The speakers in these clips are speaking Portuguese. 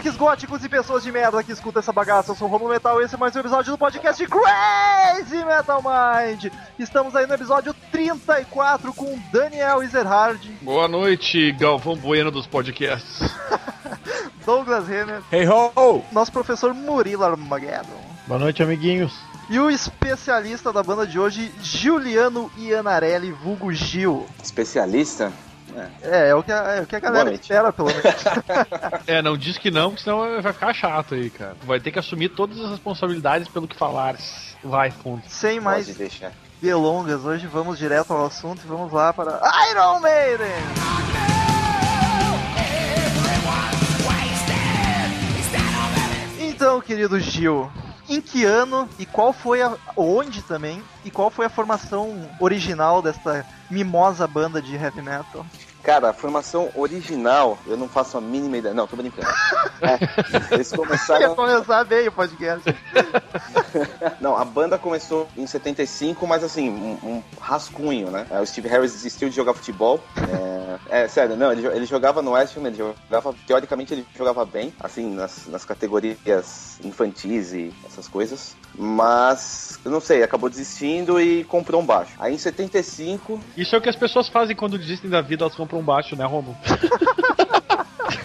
punks góticos e pessoas de merda que escutam essa bagaça. Eu sou o Romulo Metal e esse é mais um episódio do podcast Crazy Metal Mind. Estamos aí no episódio 34 com Daniel Ezerhard, Boa noite, Galvão Bueno dos podcasts. Douglas Renner, Hey ho! nosso professor Murilo Armageddon. Boa noite, amiguinhos. E o especialista da banda de hoje, Giuliano Ianarelli, vulgo Gil. Especialista? É, é o que a, é o que a galera espera, pelo menos. É, não diz que não, porque senão vai ficar chato aí, cara. Vai ter que assumir todas as responsabilidades pelo que falares. Vai, fundo. Sem mais delongas, hoje vamos direto ao assunto e vamos lá para Iron Maiden! Então, querido Gil, em que ano e qual foi a. onde também? E qual foi a formação original desta mimosa banda de heavy metal? Cara, a formação original, eu não faço a mínima ideia. Não, tô brincando. É, eles Ia começaram. começar bem o podcast. Não, a banda começou em 75, mas assim, um, um rascunho, né? É, O Steve Harris desistiu de jogar futebol. É, é, sério, não, ele, ele jogava no West Ham, ele jogava. Teoricamente ele jogava bem, assim, nas, nas categorias infantis e essas coisas. Mas, eu não sei, acabou desistindo e comprou um baixo. Aí em 75, Isso é o que as pessoas fazem quando desistem da vida, elas compram um baixo, né, Romulo?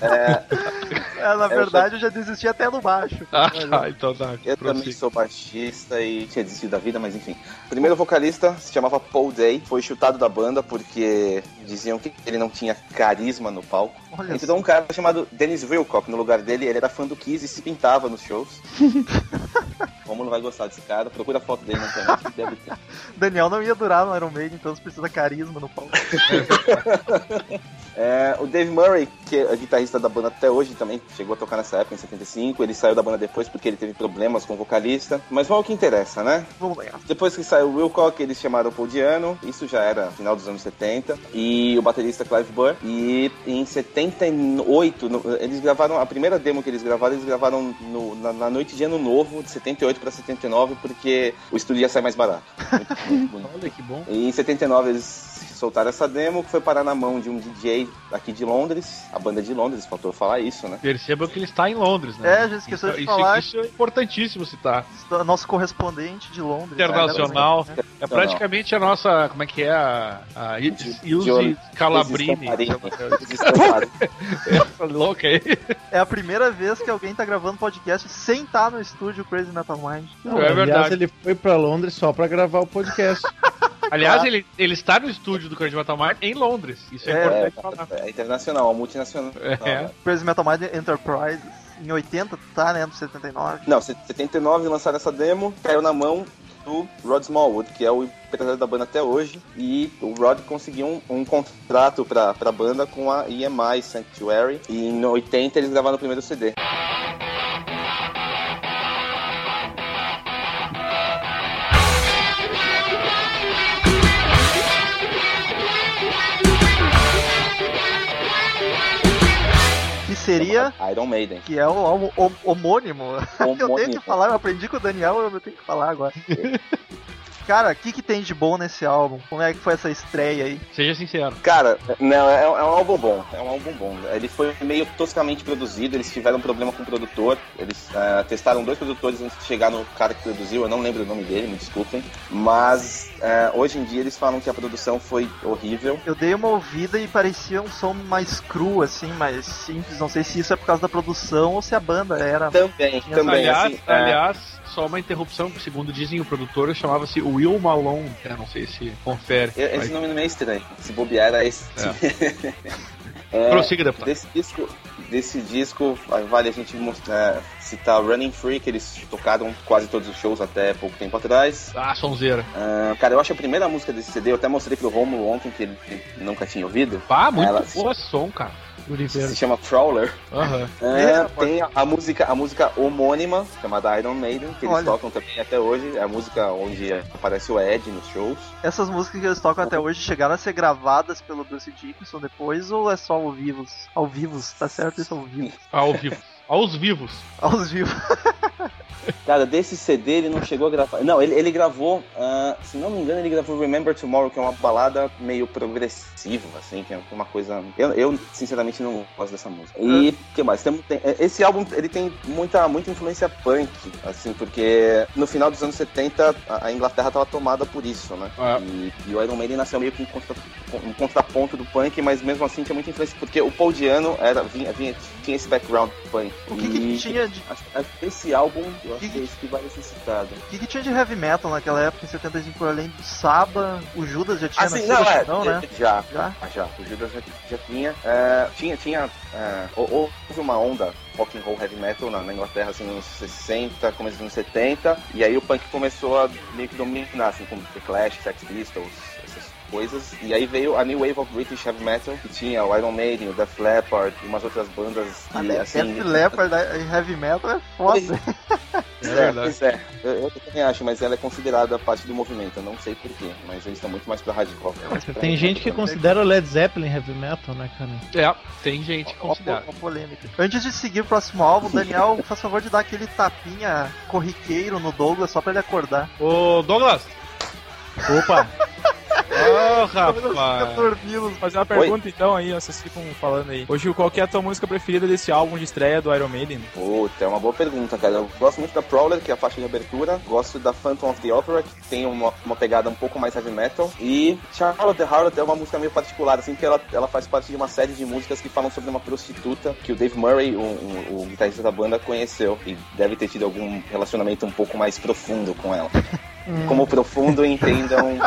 É, na verdade, eu já desisti até no baixo. Ah, tá, então tá. Eu também sou baixista e tinha desistido da vida, mas enfim. O primeiro vocalista se chamava Paul Day, foi chutado da banda porque diziam que ele não tinha carisma no palco. Olha Entrou um cara chamado Dennis Wilcock no lugar dele, ele era fã do Kiss e se pintava nos shows. Como não vai gostar desse cara? Procura a foto dele na internet que deve ter. Daniel não ia durar no Iron Maiden, então você precisa carisma no palco. É, o Dave Murray, que é guitarrista da banda até hoje também, chegou a tocar nessa época, em 75. Ele saiu da banda depois porque ele teve problemas com o vocalista. Mas vamos ao que interessa, né? Vamos lá. Depois que saiu o Wilcock, eles chamaram o Paul Diano, isso já era final dos anos 70, e o baterista Clive Burr. E em 78, no- eles gravaram, a primeira demo que eles gravaram, eles gravaram no- na, na noite de ano novo, de 78 para 79, porque o estúdio ia sair mais barato. Muito, muito. Olha que bom. E em 79 eles soltaram essa demo, que foi parar na mão de um DJ aqui de Londres, a banda de Londres, faltou falar isso, né? Percebam que ele está em Londres, né? É, a gente esqueceu isso, de isso- falar. Isso, é importantíssimo citar. Nosso correspondente de Londres. Internacional. né? É praticamente a nossa. Como é que é? A, a Ilse Calabrini. Essa louca aí. É a primeira vez que alguém tá gravando podcast sem estar no estúdio Crazy Metal Mind. Não, É aliás, verdade. ele foi pra Londres só pra gravar o podcast. Aliás, ele, ele está no estúdio do Crazy Metal Mind em Londres. Isso é, É, importante falar. É internacional, multinacional. É. Crazy Metal Mind Enterprises. Em 80, tá, né? No 79. Não, 79 lançaram essa demo, caiu na mão do Rod Smallwood, que é o empresário da banda até hoje, e o Rod conseguiu um, um contrato pra, pra banda com a EMI Sanctuary, e em 80 eles gravaram o primeiro CD. Seria. Iron Maiden. Que é o álbum hom- homônimo. Eu tenho Homônimo. que falar, eu aprendi com o Daniel, eu tenho que falar agora. Cara, o que, que tem de bom nesse álbum? Como é que foi essa estreia aí? Seja sincero. Cara, não, é, é um álbum bom, é um álbum bom. Ele foi meio toscamente produzido, eles tiveram um problema com o produtor, eles eh, testaram dois produtores antes de chegar no cara que produziu, eu não lembro o nome dele, me desculpem. Mas eh, hoje em dia eles falam que a produção foi horrível. Eu dei uma ouvida e parecia um som mais cru, assim, mais simples. Não sei se isso é por causa da produção ou se a banda era. Também, também, aliás, assim, eh, aliás, só uma interrupção, segundo dizem o produtor, chamava-se Will Malone. Eu não sei se confere. esse mas- nome não é estranho, se bobear era esse. É, Prossiga, deputado. desse disco, desse disco vale a gente mostrar, citar Running Free, que eles tocaram quase todos os shows até pouco tempo atrás. Ah, sonzeira. Ah, cara, eu acho a primeira música desse CD, eu até mostrei pro Romulo ontem, que ele nunca tinha ouvido. Pá, muito Ela- boa som, cara. Do. Se chama Prowler. Aham. Ah, É, tem a, a música, a música homônima, chamada Iron Maiden, que eles Olha. tocam também até hoje. É a música onde aparece o Ed nos shows. Essas músicas que eles tocam até hoje chegaram a ser gravadas pelo Bruce Dickinson depois ou é só ao vivo? Ao vivo, tá certo isso ao vivo? Ao vivo. Aos vivos. Aos vivos. Cara, desse CD ele não chegou a gravar. Não, ele, ele gravou, uh, se não me engano, ele gravou Remember Tomorrow, que é uma balada meio progressiva, assim, que é uma coisa. Eu, eu sinceramente, não gosto dessa música. E o que mais? Tem, tem, esse álbum ele tem muita, muita influência punk, assim, porque no final dos anos 70 a, a Inglaterra estava tomada por isso, né? É. E, e o Iron Maiden nasceu meio que um, contra, um contraponto do punk, mas mesmo assim tinha muita influência, porque o Paul Diano era, vinha, vinha, tinha esse background punk. O que, que tinha de. Esse álbum, eu acho Que- que é que vai necessitado. O que, que tinha de heavy metal naquela época, em 75, além do Saba, o Judas já tinha Assim, nascido, não, é, não, né? já, Já? Ah, já, o Judas já, já tinha. é, tinha, tinha. hou- houve uma onda rock and roll heavy metal na, na Inglaterra, assim, nos anos 60, começo dos anos 70, e aí o punk começou a meio que dominar, assim, com The Clash, Sex Pistols, coisas. E aí veio a New Wave of British Heavy Metal, que tinha o Iron Maiden, o Def Leppard e umas outras bandas A que, Def assim... Leppard em heavy metal é foda. É É, verdade. é. Eu, eu também acho, mas ela é considerada parte do movimento. Eu não sei porquê, mas eles estão muito mais pra hardcore. Tem gente que considera Led Zeppelin heavy metal, né, cara? É, tem gente que Uma, considera. uma polêmica. Antes de seguir o próximo álbum, Daniel, faz favor de dar aquele tapinha corriqueiro no Douglas só pra ele acordar. Ô, Douglas! Opa! Fica rapaz! fazer uma pergunta então aí, ó, vocês ficam falando aí. Ô Gil, qual que é a tua música preferida desse álbum de estreia do Iron Maiden? Puta, é uma boa pergunta, cara. Eu gosto muito da Prowler, que é a faixa de abertura. Gosto da Phantom of the Opera, que tem uma, uma pegada um pouco mais heavy metal. E Charlotte the Harlot é uma música meio particular, assim, que ela, ela faz parte de uma série de músicas que falam sobre uma prostituta que o Dave Murray, o, o- o guitarrista da banda, conheceu. E deve ter tido algum relacionamento um pouco mais profundo com ela. Como profundo, entendam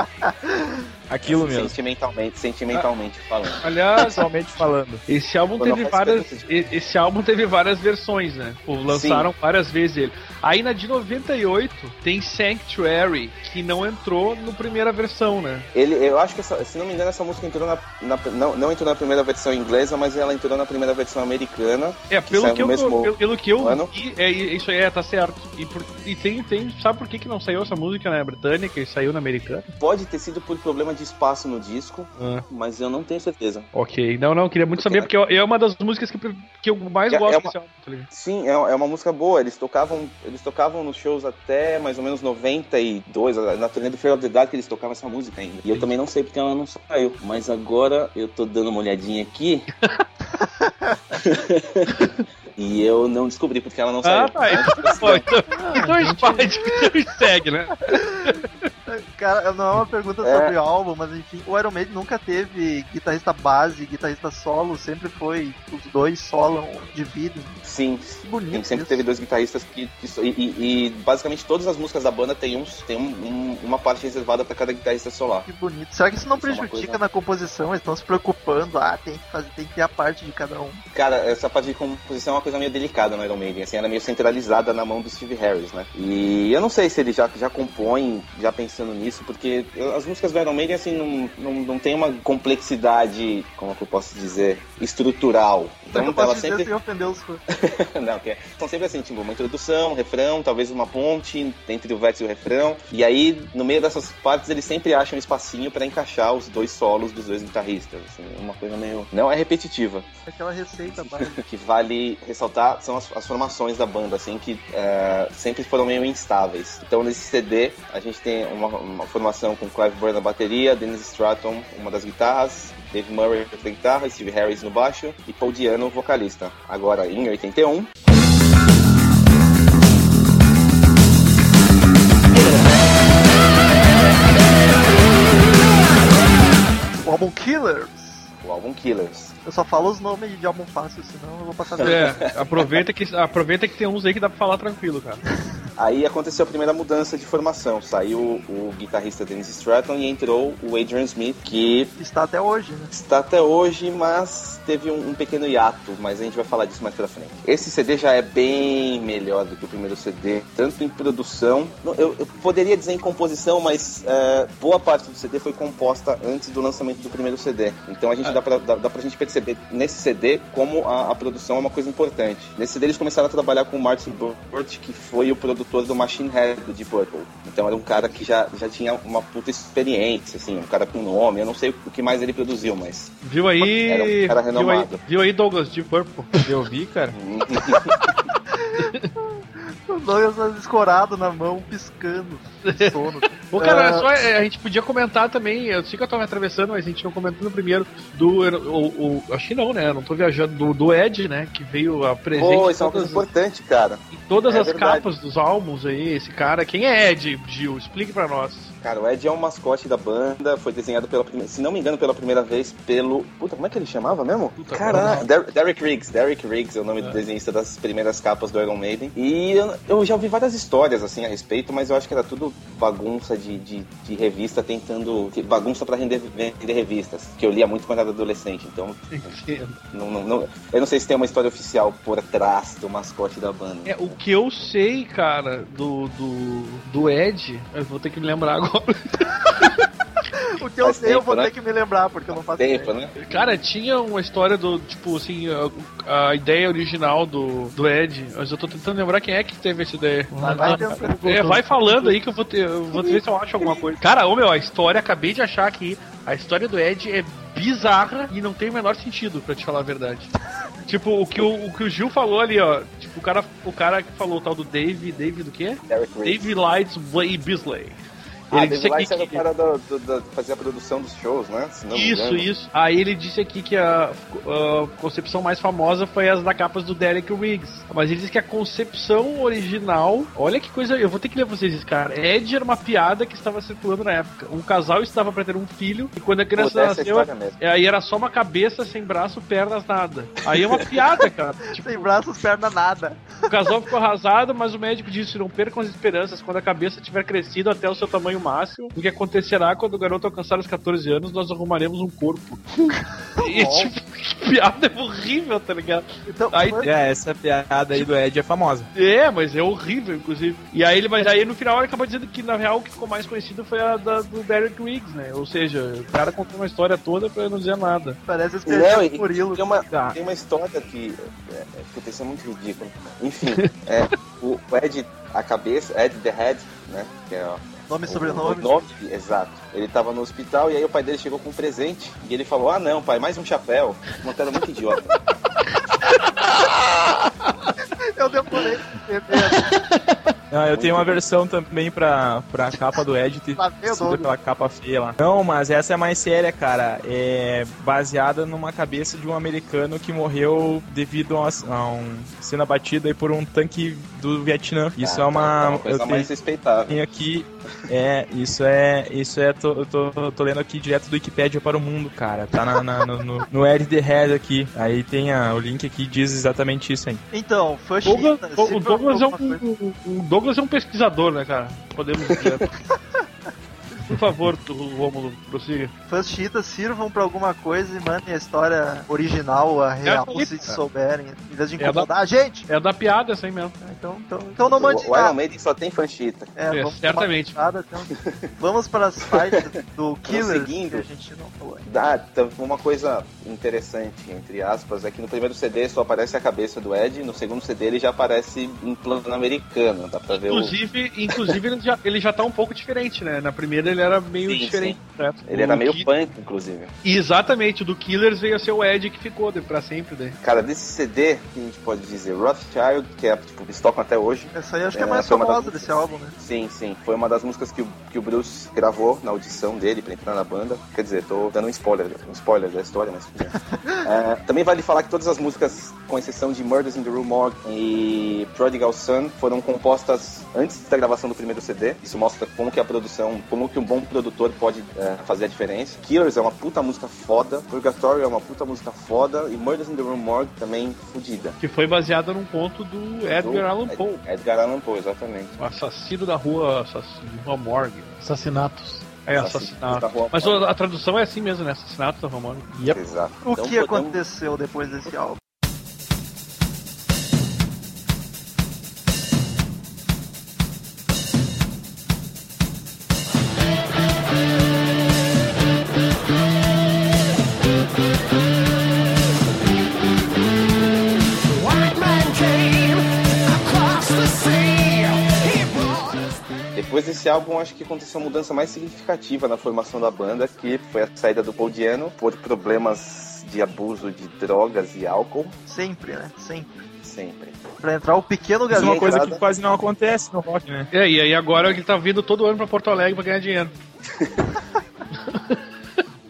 Aquilo mesmo. sentimentalmente, sentimentalmente falando. Aliás, Pessoalmente falando. esse álbum Quando teve várias. Esse álbum teve várias versões, né? Lançaram várias vezes ele. Aí na de 98 tem Sanctuary, que não entrou no primeira versão, né? Ele, eu acho que, essa- se não me engano, essa música entrou na, na- não, não entrou na primeira versão inglesa, mas ela entrou na primeira versão americana. É, pelo saiu que, eu, mesmo pelo, pelo que eu ano. vi, é, isso aí é, tá certo. E, por- e tem, tem. Sabe por que, que não saiu essa música na britânica e saiu na americana? Pode ter sido por problema de espaço no disco, Ah, mas eu não tenho certeza. ok. Não, não, queria muito saber, porque é uma das músicas que, que eu mais É- gosto é uma- desse álbum, tá ligado? Sim, é, é uma música boa. Eles tocavam, eles tocavam nos shows até mais ou menos 92. Na turnê do Fear of the Dark eles tocavam essa música ainda. E eu também não sei porque ela não saiu. Mas agora eu tô dando uma olhadinha aqui. e eu não descobri porque ela não saiu. Ah, tá. Então, então, então de então segue, né? Cara, não é uma pergunta É. sobre o álbum, mas enfim, o Iron Maiden nunca teve guitarrista base, guitarrista solo, sempre foi os dois solam dividem. Sim, Que bonito. Tem, sempre isso. teve dois guitarristas que. que e, e- e basicamente todas as músicas da banda tem, uns, tem um- um- uma parte reservada pra cada guitarrista solar. Que bonito. Será que isso não Isso é prejudica coisa- na composição? Eles estão se preocupando, ah, tem que fazer, tem que ter a parte de cada um. Cara, essa parte de composição é uma coisa meio delicada no Iron Maiden, assim, ela é meio centralizada na mão do Steve Harris, né? E eu não sei se ele já, já compõe, já pensando nisso, porque as músicas do Iron Maiden, assim, não, não, não tem uma complexidade, como é que eu posso dizer, estrutural. Então, Então eu ela sempre. sem ofender os fãs. Não, que é- são sempre assim, tipo, uma introdução, refrão, talvez uma ponte entre o verso e o refrão. E aí, no meio dessas partes, eles sempre acham um espacinho pra encaixar os dois solos dos dois guitarristas. Assim, uma coisa meio. Não é repetitiva. Aquela receita que vale ressaltar são as, as formações da banda, assim, que é, sempre foram meio instáveis. Então, nesse CD, a gente tem uma, uma formação com Clive Burr na bateria, Dennis Stratton, uma das guitarras, Dave Murray na guitarra, Steve Harris no baixo e Paul Diano, vocalista. Agora, em 81, O álbum Killers. o álbum Killers. Eu só falo os nomes de álbum fácil, senão eu vou passar. É, aproveita que, aproveita que tem uns aí que dá pra falar tranquilo, cara. Aí aconteceu a primeira mudança de formação. Saiu o guitarrista Dennis Stratton e entrou o Adrian Smith, que Está até hoje, né? está até hoje, mas teve um, um pequeno hiato, mas a gente vai falar disso mais pra frente. Esse CD já é bem melhor do que o primeiro CD, tanto em produção, eu, eu poderia dizer em composição, mas é, boa parte do CD foi composta antes do lançamento do primeiro CD. Então a gente dá, pra, dá, dá pra gente perceber nesse CD como a, a produção é uma coisa importante. Nesse CD eles começaram a trabalhar com o Martin Burt, que foi o produtor do Machine Head do Deep Purple. Então era um cara que já, já tinha uma puta experiência, assim, um cara com nome. Eu não sei o que mais ele produziu, mas Viu aí. Era um cara viu, aí renomado. viu aí, Douglas, de Purple. Eu vi, cara. Douglas escorado na mão, piscando. Sono. Ô, cara, É. só, é, a gente podia comentar também, eu sei que eu tava me atravessando, mas a gente não comentou no primeiro, do. O, o, acho que não, né? Eu não tô viajando, do, do Ed, né? Que veio a presente Pô, em isso é uma coisa importante, cara. em todas É as verdade. capas dos álbuns aí, esse cara. Quem é Ed, Gil? Explique pra nós. Cara, o Ed é um mascote da banda, foi desenhado pela primeira, se não me engano, pela primeira vez pelo. Puta, como é que ele chamava mesmo? Puta, Caraca, Der- Derek Riggs. Derek Riggs é o nome do desenhista das primeiras capas do Iron Maiden. E eu, eu já ouvi várias histórias assim a respeito, mas eu acho que era tudo bagunça de, de, de revista tentando. Bagunça pra render, vender revistas, que eu lia muito quando era adolescente, então. Não, não, não- eu não sei se tem uma história oficial por trás do mascote da banda. É, o que eu sei, cara, do, do, do Ed, eu vou ter que me lembrar agora. O que eu sei, eu vou né? ter que me lembrar, porque eu não faço Tempo, ideia. né? Cara, tinha uma história do, tipo, assim, a, a ideia original do, do Ed, mas eu tô tentando lembrar quem é que teve essa ideia. Vai, vai tentando. É, vai falando aí que eu vou, ter, eu vou ver se eu acho alguma coisa. Cara, ô meu, a história, acabei de achar aqui, a história do Ed é bizarra e não tem o menor sentido, pra te falar a verdade. tipo, o que o, o que o Gil falou ali, ó, tipo, o cara, o cara que falou o tal do Dave, Dave do quê? Derek. Dave Lights Bisley. Ah, Ele disse aqui Light era o que... cara do, do, do- fazer a produção dos shows, né? Isso, isso. Aí ele disse aqui que a, a concepção mais famosa foi as da capas do Derek Riggs. Mas ele disse que a concepção original. Olha que coisa. Eu vou ter que ler vocês isso, cara. Ed era uma piada que estava circulando na época. Um casal estava pra ter um filho e quando a criança Pô, dessa nasceu. Aí era só uma cabeça sem braço, pernas, nada. Aí é uma piada, cara. Tipo, Sem braços, perna, nada. o casal ficou arrasado, mas o médico disse: não percam as esperanças. Quando a cabeça tiver crescido até o seu tamanho máximo, o que acontecerá quando o garoto alcançar os 14 anos, nós arrumaremos um corpo. e tipo, que piada horrível, tá ligado? Então, Aí mas- É, essa piada aí do Ed é famosa. É, mas é horrível, inclusive. E aí ele, mas aí no final ele acabou dizendo que na real o que ficou mais conhecido foi a da, do Derek Riggs, né? Ou seja, o cara contou uma história toda pra não dizer nada. parece Não, espelho e do Murilo. tem uma, Tá. tem uma história que. É, é, é muito ridículo. Enfim, é, o, o Ed, a cabeça, Ed the Head, né? Que é ó, Nome e sobrenome. O nome, exato. Ele tava no hospital e aí o pai dele chegou com um presente. E ele falou: Ah, não, pai, mais um chapéu. Uma tela muito idiota. Eu demorei. Não, eu tenho uma versão também pra, pra capa do Ed ter Lá vem o sido Douglas. aquela capa feia lá. Não, mas essa é mais séria, cara. É baseada numa cabeça de um americano que morreu devido a, a um sendo abatido aí por um tanque do Vietnã. Isso Ah, é uma. é uma coisa eu mais tenho- respeitável. tenho aqui. É, isso é. Isso é. Tô, eu tô, eu tô lendo aqui direto do Wikipedia para o mundo, cara. Tá na, na- no, no, no Ed the Head aqui. Aí tem a- o link aqui diz exatamente isso aí. Então, China, o Douglas é um, Douglas é um pesquisador, né, cara? Podemos dizer. Por favor, Rômulo, prossiga. Fãs chiitas sirvam pra alguma coisa e mandem a história original, a real, falei, se souberem, em vez de É da- incomodar a gente. É da piada essa aí mesmo. Então, então, então não mande o, o Iron nada. Maiden só tem fanchita. É, É, vamos certamente. cuidado, então. Vamos para as faixas do seguindo. que a gente não falou. Dá, então, uma coisa interessante, entre aspas, é que no primeiro CD só aparece a cabeça do Ed, no segundo CD ele já aparece em plano americano, dá pra ver o... Inclusive, inclusive ele, já, ele já tá um pouco diferente, né? Na primeira ele era meio Sim, diferente, certo? Ele era O meio Ki- punk, inclusive. Exatamente, o do Killers veio a ser o Ed que ficou de- pra sempre daí. Cara, desse CD, que a gente pode dizer, Rothschild, que é, tipo, eles tocam até hoje. Essa aí acho que é É, mais famosa desse álbum, né? Sim, sim. Foi uma das músicas que o, que o Bruce gravou na audição dele pra entrar na banda. Quer dizer, tô dando um spoiler, um spoiler da história, mas. É, também vale falar que todas as músicas, com exceção de Murders in the Rue Morgue e Prodigal Son, foram compostas antes da gravação do primeiro CD. Isso mostra como que a produção, como que um bom produtor pode é, fazer a diferença. Killers é uma puta música foda, Purgatory é uma puta música foda e Murders in the Rue Morgue também fodida. Que foi baseada num conto do Edgar Allan Poe. Edgar Allan Poe, exatamente. O assassino da rua, assassino da morgue. Assassinatos. É, assassinato. Rua Mas a, a tradução é assim mesmo, né? Assassinato da rua morgue. Exato. O Então, que podemos- aconteceu depois desse álbum? Depois desse álbum, acho que aconteceu a mudança mais significativa na formação da banda, que foi a saída do Paul Diano por problemas de abuso de drogas e álcool. Sempre, né? Sempre. Sempre. Pra entrar o pequeno Isso é uma coisa entrada. que quase não acontece no rock, né? É, e aí agora ele tá vindo todo ano pra Porto Alegre pra ganhar dinheiro.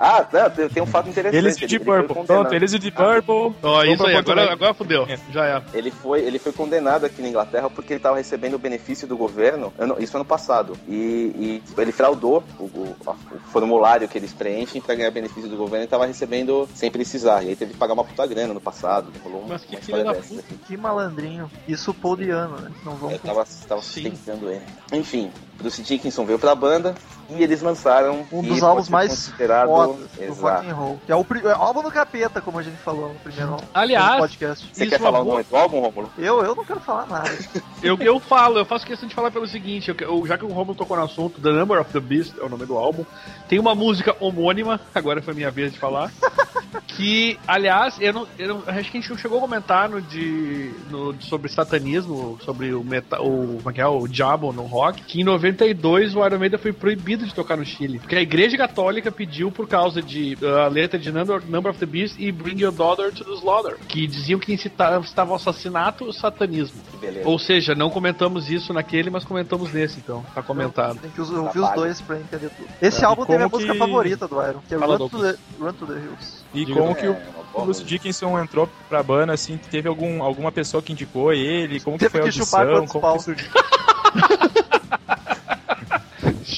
Ah, não, tem, um fato interessante. Eles e o Deep foi Purple. condenado- Pronto, eles e o Deep Purple. Ó, vão isso aí, agora, agora fudeu. É. Já é. Ele foi, ele foi condenado aqui na Inglaterra porque ele estava recebendo o benefício do governo, ano- isso ano passado. E, e ele fraudou o, o- o formulário que eles preenchem para ganhar benefício do governo e estava recebendo sem precisar. E aí teve que pagar uma puta grana no passado. Rolou uma, Mas que filho da puta. Que malandrinho. Isso o Paul Diano, né? Não vamos. Eu tava, tava Sim. sustentando ele. Enfim, Bruce Dickinson veio pra banda e eles lançaram Um dos álbuns mais considerado fodas do rock and roll. Que é o pri- é o álbum do capeta, como a gente falou no primeiro álbum. Aliás, no podcast. Você quer é falar boa- nome do álbum, Romulo? Eu, eu não quero falar nada. Eu, eu falo, eu faço questão de falar pelo seguinte, eu- eu- já que o Romulo tocou no assunto, The Number of the Beast é o nome do álbum, tem uma música homônima, agora foi minha vez de falar, que, aliás, eu não, eu não- acho que a gente não chegou a comentar no de, no, sobre satanismo, sobre o metal, o, como é que é, o diabo no rock, que em 92 o Iron Maiden foi proibido de tocar no Chile, porque a igreja católica pediu por causa de uh, a letra de Number, of the Beast e Bring Your Daughter to the Slaughter, que diziam que incitava, incitava o assassinato e o satanismo. Que beleza. Ou seja, não comentamos isso naquele, mas comentamos nesse, então. Tá comentado. Tem que ouvir Tá os pago. dois pra entender tudo. Esse É, álbum e minha como música que- favorita do Iron, que é Fala, Run to, the, Run to the Hills. E Diga. como que É, o uma boa Bruce. Dickinson entrou pra banda, assim, teve algum, alguma pessoa que indicou ele? Como que Teve foi a que chupar audição? Como que surgiu?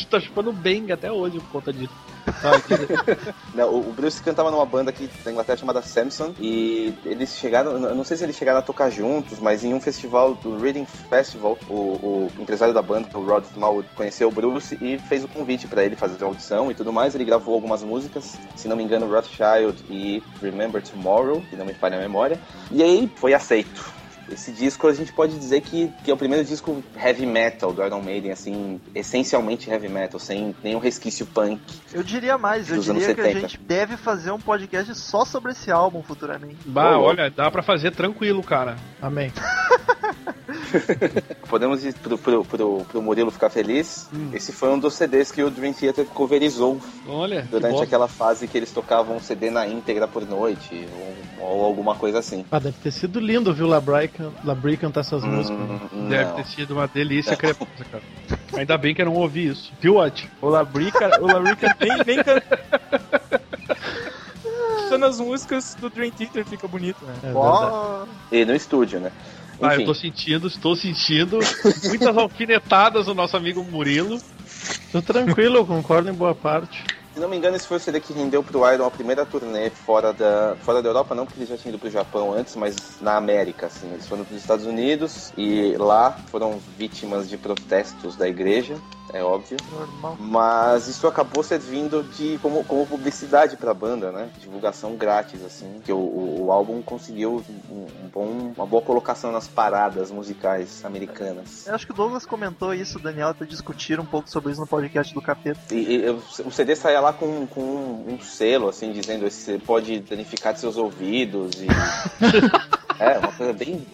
tá chupando bem até hoje por conta disso. Não, o Bruce cantava numa banda aqui da Inglaterra chamada Samson e eles chegaram, não sei se eles chegaram a tocar juntos, mas em um festival do Reading Festival, o, o empresário da banda, o Rod Smallwood, conheceu o Bruce e fez o convite pra ele fazer a audição e tudo mais. Ele gravou algumas músicas, se não me engano, Rothschild e Remember Tomorrow, que não me falha a memória, e aí foi aceito. Esse disco a gente pode dizer que, que é o primeiro disco heavy metal do Iron Maiden, assim, essencialmente heavy metal, sem nenhum resquício punk. Eu diria mais, eu diria que a 70. gente deve fazer um podcast só sobre esse álbum futuramente. bah, olha, dá pra fazer tranquilo, cara. Amém. Podemos ir pro, pro, pro, pro Murilo ficar feliz. Hum. Esse foi um dos CDs que o Dream Theater coverizou Olha, durante aquela fase que eles tocavam um CD na íntegra por noite, ou, ou alguma coisa assim. Ah, deve ter sido lindo, viu, Labrie, can... Labrie cantar essas músicas. Hum, Deve não. ter sido uma delícia cara. Ainda bem que eu não ouvi isso. Viu, Watch? O Labrica, o Labrica nem, nem canta. Cantando as músicas do Dream Theater fica bonito, né? É E no estúdio, né? Ah, eu tô sentindo, estou sentindo muitas alfinetadas do nosso amigo Murilo. Tô tranquilo, eu concordo em boa parte. se não me engano, esse foi o CD que rendeu pro Iron a primeira turnê fora da, fora da Europa, não porque eles já tinham ido pro Japão antes, mas na América, assim. Eles foram pros Estados Unidos e lá foram vítimas de protestos da igreja, é óbvio. normal. Mas isso acabou servindo de como, como publicidade pra banda, né? Divulgação grátis, assim. Que o, o, o álbum conseguiu um, um bom, uma boa colocação nas paradas musicais americanas. Eu acho que o Douglas comentou isso, o Daniel até discutiram um pouco sobre isso no podcast do Capeta. E, e o CD saía lá com, com um, um selo, assim, dizendo esse pode danificar seus ouvidos e... é, uma coisa bem,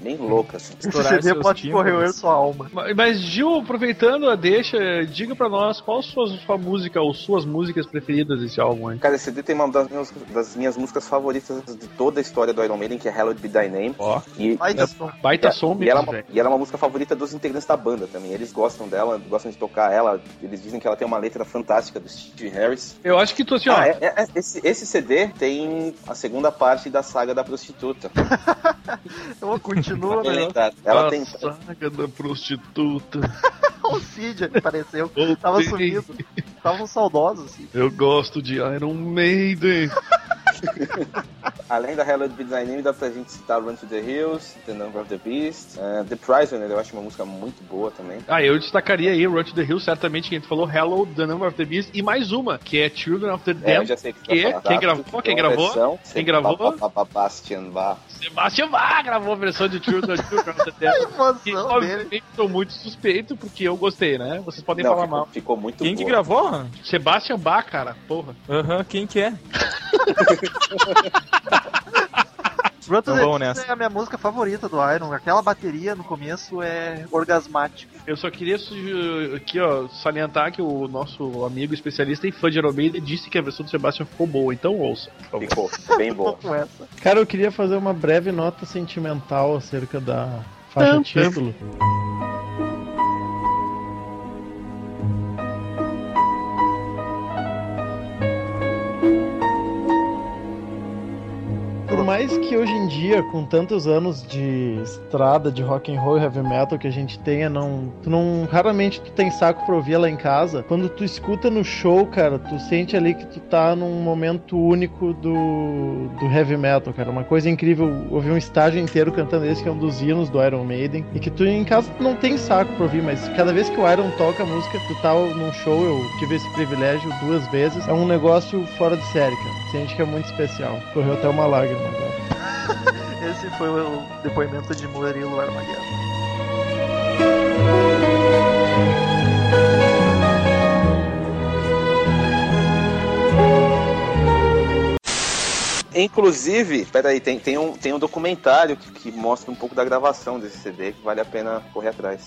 bem louca, assim. Esse CD pode tímpanos. correr sua alma. Mas, mas, Gil, aproveitando a deixa, diga pra nós qual a sua, sua música ou suas músicas preferidas desse álbum, hein? Cara, esse CD tem uma das minhas, das minhas músicas favoritas de toda a história do Iron Maiden, que é Hallowed Be Thy Name. Ó, E, Vai e- som. baita É, som e, ela, é velho. e ela é uma música favorita dos integrantes da banda também. Eles gostam dela, gostam de tocar ela. Eles dizem que ela tem uma letra fantástica do Steve Harris. Eu acho que tu assim, ó. Ah, é- é- é- esse, esse CD tem a segunda parte da saga da prostituta. Então continua, né? Ela a tem. saga da prostituta. O Cid apareceu. Tava sumido. Estavam saudosos, Cid. Eu gosto de Iron Maiden. Além da Hallowed Be Thy Name, dá pra gente citar Run to the Hills, The Number of the Beast, eh, The Prisoner, eu acho uma música muito boa também. Ah, eu destacaria aí Run to the Hill, certamente, que a gente falou Hello, The Number of the Beast, e mais uma, que é Children of the É, Dead. eu já sei que, Que? vai falar. Quem Tá? gravou? Quem gravou? versão, Quem gravou? Ba- ba- ba- Bastian Bach. Sebastian Bach gravou a versão de Children, Children of the Dead. Que, obviamente, sou muito suspeito, porque eu gostei, né? Vocês podem Não, falar ficou, mal. ficou muito Quem que boa. gravou? Sebastian Bach, cara, porra. Aham, quem que é? Run to Então the nessa. é a minha música favorita do Iron. Aquela bateria no começo é orgasmática. Eu só queria aqui, ó, salientar que o nosso amigo especialista em fã de Iron Maiden disse que a versão do Sebastian ficou boa, então ouça. por favor. Ficou bem boa. Com essa. Cara, eu queria fazer uma breve nota sentimental acerca da faixa título. Mais que hoje em dia, com tantos anos de estrada de rock and roll e heavy metal que a gente tenha, não, tu não raramente tu tem saco pra ouvir lá em casa. Quando tu escuta no show, cara, tu sente ali que tu tá num momento único do, do heavy metal, cara. Uma coisa incrível ouvir um estágio inteiro cantando esse que é um dos hinos do Iron Maiden e que tu em casa não tem saco pra ouvir, mas cada vez que o Iron toca a música, tu tá num show, eu tive esse privilégio duas vezes, é um negócio fora de série, cara. Sente que é muito especial. Correu até uma lágrima. Esse foi o depoimento de Murilo Armageddon. Inclusive, peraí, tem, tem, um, tem um documentário que, que mostra um pouco da gravação desse CD que vale a pena correr atrás.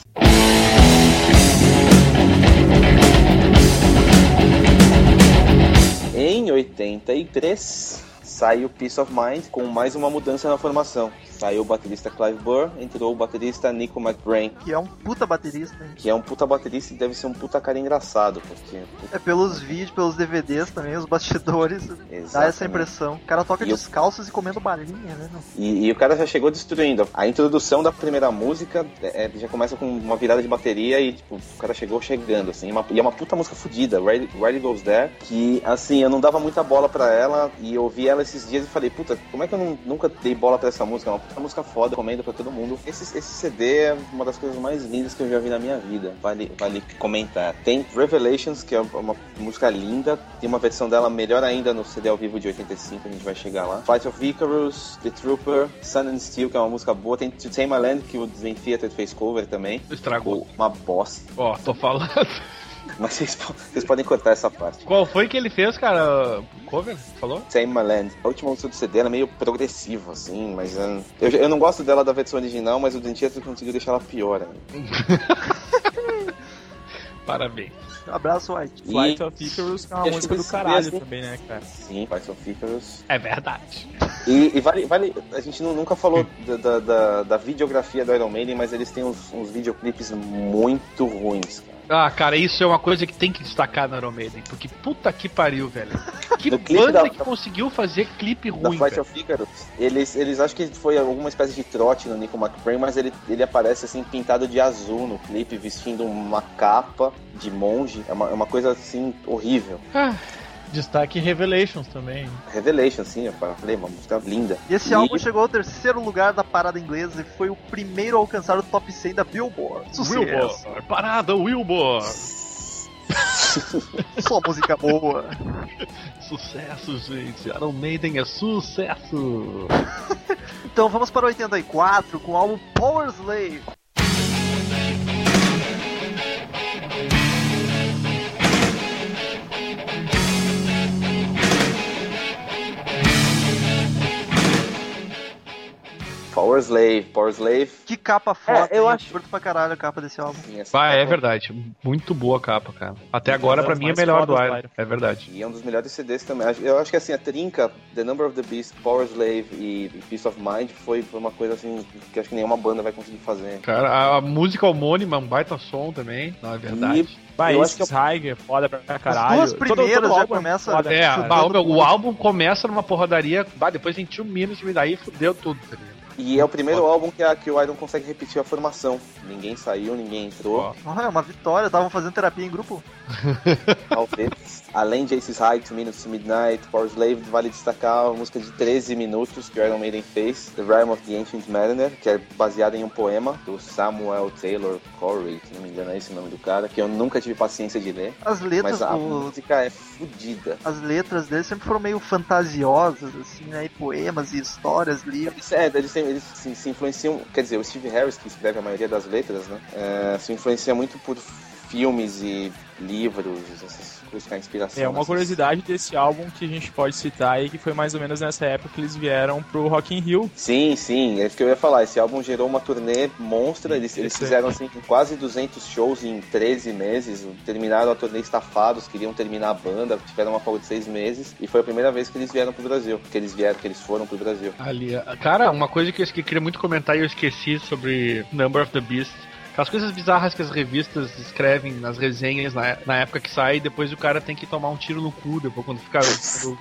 Em 83, saiu Peace of Mind com mais uma mudança na formação. Saiu o baterista Clive Burr, entrou o baterista Nico McBrain, Que é um puta baterista, hein? que é um puta baterista e deve ser um puta cara engraçado, porque... É pelos vídeos, pelos DVDs também, os bastidores, dá essa Exatamente. impressão. O cara toca E eu- descalços e comendo balinha, né? E, e o cara já chegou destruindo. A introdução da primeira música é, é, já começa com uma virada de bateria e tipo, o cara chegou chegando, assim. uma- e é uma puta música fodida, Riley, Goes There, que assim, eu não dava muita bola pra ela e eu ouvi ela esses dias e falei, puta, como é que eu não- nunca dei bola pra essa música? É uma puta música foda, recomendo pra todo mundo. Esse, esse CD é uma das coisas mais lindas que eu já vi na minha vida, vale, vale comentar. Tem Revelations, que é uma música linda, tem uma versão dela melhor ainda no CD ao vivo de 85, a gente vai chegar lá. Fight of Icarus, The Trooper, Sun and Steel, que é uma música boa. Tem To Tame My Land, que o Dream Theater fez cover também. Estragou. Uma bosta. Ó, tô falando. Mas vocês, po- vocês podem cortar essa parte. Qual foi que ele fez, cara? Cover? Falou? Tame My Land. A última música do CD ela é meio progressiva, assim, mas ah, eu, eu não gosto dela da versão original, mas o Theater conseguiu deixar ela pior ainda. Parabéns. Abraço, White. E- Flight of Icarus é uma e as música do caralho mesmo. também, né, cara? Sim, Fight of Icarus. É verdade. E, e vale, vale, a gente nu- nunca falou da, da, da- da videografia do Iron Maiden, mas eles têm uns, uns videoclipes muito ruins, cara. Ah, cara, isso é uma coisa que tem que destacar na Iron Maiden, porque puta que pariu, velho. Que banda da- que conseguiu fazer clipe ruim, Fight velho. of Icarus, eles, eles acham que foi alguma espécie de trote no Nico McBrain, mas ele, ele aparece assim pintado de azul no clipe, vestindo uma capa de monge. É uma, é uma coisa assim horrível. Ah, Destaque Revelations também. Revelation, sim, eu falei, uma música linda. E esse álbum chegou ao terceiro lugar da parada inglesa e foi o primeiro a alcançar o top 100 da Billboard. Sucesso. Wilbur, parada, Wilbur. Só música boa. Sucesso, gente. Iron Maiden é sucesso. Então vamos para 84 com o álbum Power Slave. Power Slave, Power Slave. Que capa foda. É, eu hein? acho- Curto pra caralho a capa desse álbum. sim, Ah, é capa- verdade. Muito boa a capa, cara. Até agora, pra mim, é melhor do Iron. É verdade. E é um dos melhores CDs também. Eu acho que assim, a trinca, The Number of the Beast, Power Slave e Peace of Mind foi, foi uma coisa assim que acho que nenhuma banda vai conseguir fazer. Cara, a, a música homônima é um baita som também, não é verdade? Bah, Eu esse acho que Tiger, foda pra caralho. duas primeiras já começa- foda. É, o álbum, tudo. o álbum começa numa porradaria, bah, depois tem Two Minutes, e daí fudeu tudo, tá ligado? E é o primeiro álbum que, a, que o Iron consegue repetir a formação. Ninguém saiu, ninguém entrou. Ah, é uma vitória. Estavam fazendo terapia em grupo. Talvez. Além de Aces High, Two Minutes to Midnight, Power Slave, vale destacar a música de 13 minutos que o Iron Maiden fez, The Rime of the Ancient Mariner, que é baseada em um poema do Samuel Taylor Corey, se não me engano é esse o nome do cara, que eu nunca tive paciência de ler, As letras mas a do, música é fodida. as letras dele sempre foram meio fantasiosas, assim, né? E poemas e histórias, livros. É, eles, se- eles se, se influenciam, quer dizer, o Steve Harris, que escreve a maioria das letras, né, é, se influencia muito por filmes e livros, essas buscar inspiração. É, uma nessas- curiosidade desse álbum que a gente pode citar aí, que foi mais ou menos nessa época que eles vieram pro Rock in Rio. Sim, sim, é isso que eu ia falar. Esse álbum gerou uma turnê monstra. Eles, eles fizeram assim, quase 200 shows em 13 meses. Terminaram a turnê estafados, queriam terminar a banda, tiveram uma folga de 6 meses. E foi a primeira vez que eles vieram pro Brasil. Que eles vieram, que eles foram pro Brasil. Ali, cara, uma coisa que eu queria muito comentar e eu esqueci sobre Number of the Beast. Aquelas coisas bizarras que as revistas escrevem nas resenhas na, na época que sai, e depois o cara tem que tomar um tiro no cu depois quando ficar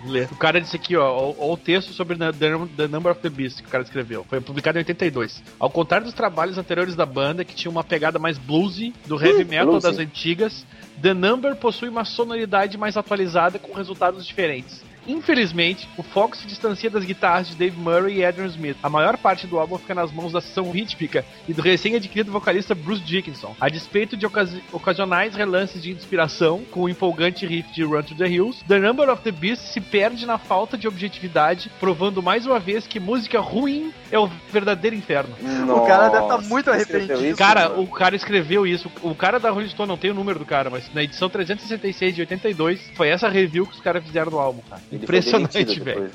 ler. O cara disse aqui, ó, ó, ó, o texto sobre the, the Number of the Beast que o cara escreveu. Foi publicado em 82. Ao contrário dos trabalhos anteriores da banda, que tinha uma pegada mais bluesy, do heavy metal bluesy. das antigas, The Number possui uma sonoridade mais atualizada com resultados diferentes. Infelizmente, o foco se distancia das guitarras de Dave Murray e Adrian Smith. A maior parte do álbum fica nas mãos da sessão rítmica e do recém-adquirido vocalista Bruce Dickinson. A despeito de ocasi- ocasionais relances de inspiração, com o empolgante riff de Run to the Hills, The Number of the Beast se perde na falta de objetividade, provando mais uma vez que música ruim é o verdadeiro inferno. O cara deve tá Nossa, muito arrependido. isso, Cara, mano? o cara escreveu isso. O cara da Rolling Stone, não tem o número do cara, mas na edição 366 de 82, foi essa review que os caras fizeram do álbum, cara. Impressionante, velho.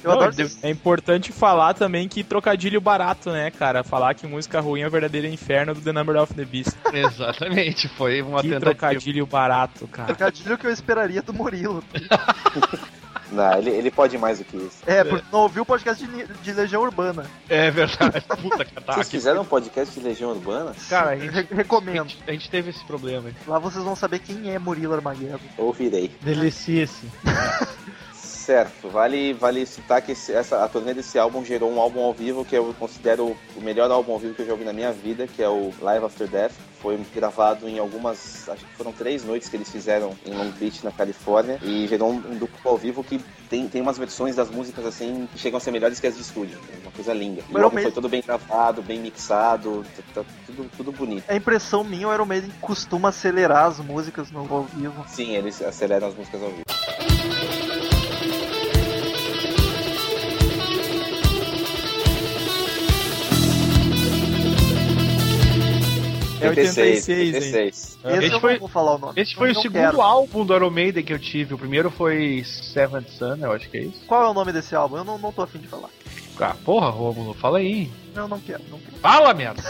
É importante falar também que trocadilho barato, né, cara? Falar que música ruim é o verdadeiro inferno do The Number of the Beast. Exatamente, foi uma Que tentativa. trocadilho barato, cara. Trocadilho que eu esperaria do Murilo. Não, ele, ele pode mais do que isso. É, porque não ouviu o podcast de, de Legião Urbana. É verdade. Puta que Vocês ataque. fizeram um podcast de Legião Urbana? Cara, a gente, Re- a recomendo. gente, a gente teve esse problema. hein? Lá vocês vão saber quem é Murilo Armageddon. Ouvirei. Delicice. Certo, vale, vale citar que esse- essa, a turnê desse álbum gerou um álbum ao vivo que eu considero o melhor álbum ao vivo que eu já ouvi na minha vida, que é o Live After Death. Foi gravado em algumas, acho que foram três noites que eles fizeram em Long Beach, na Califórnia, e gerou um, um duplo ao vivo que tem, tem umas versões das músicas assim que chegam a ser melhores que as de estúdio. É uma coisa linda. E o álbum foi todo bem gravado, bem mixado, tá, tá tudo, tudo bonito. A impressão minha, o Iron Maiden costuma acelerar as músicas no ao vivo. Sim, eles aceleram as músicas ao vivo. É 86, hein? 86. Esse, foi- não vou falar o nome. Esse foi Eu o não segundo quero. álbum do Iron Maiden que eu tive. O primeiro foi Seventh Sun, eu acho que é isso. Qual é o nome desse álbum? Eu não, não tô afim de falar. Ah, porra, Romulo, fala aí. Eu não quero, não quero. Fala, merda!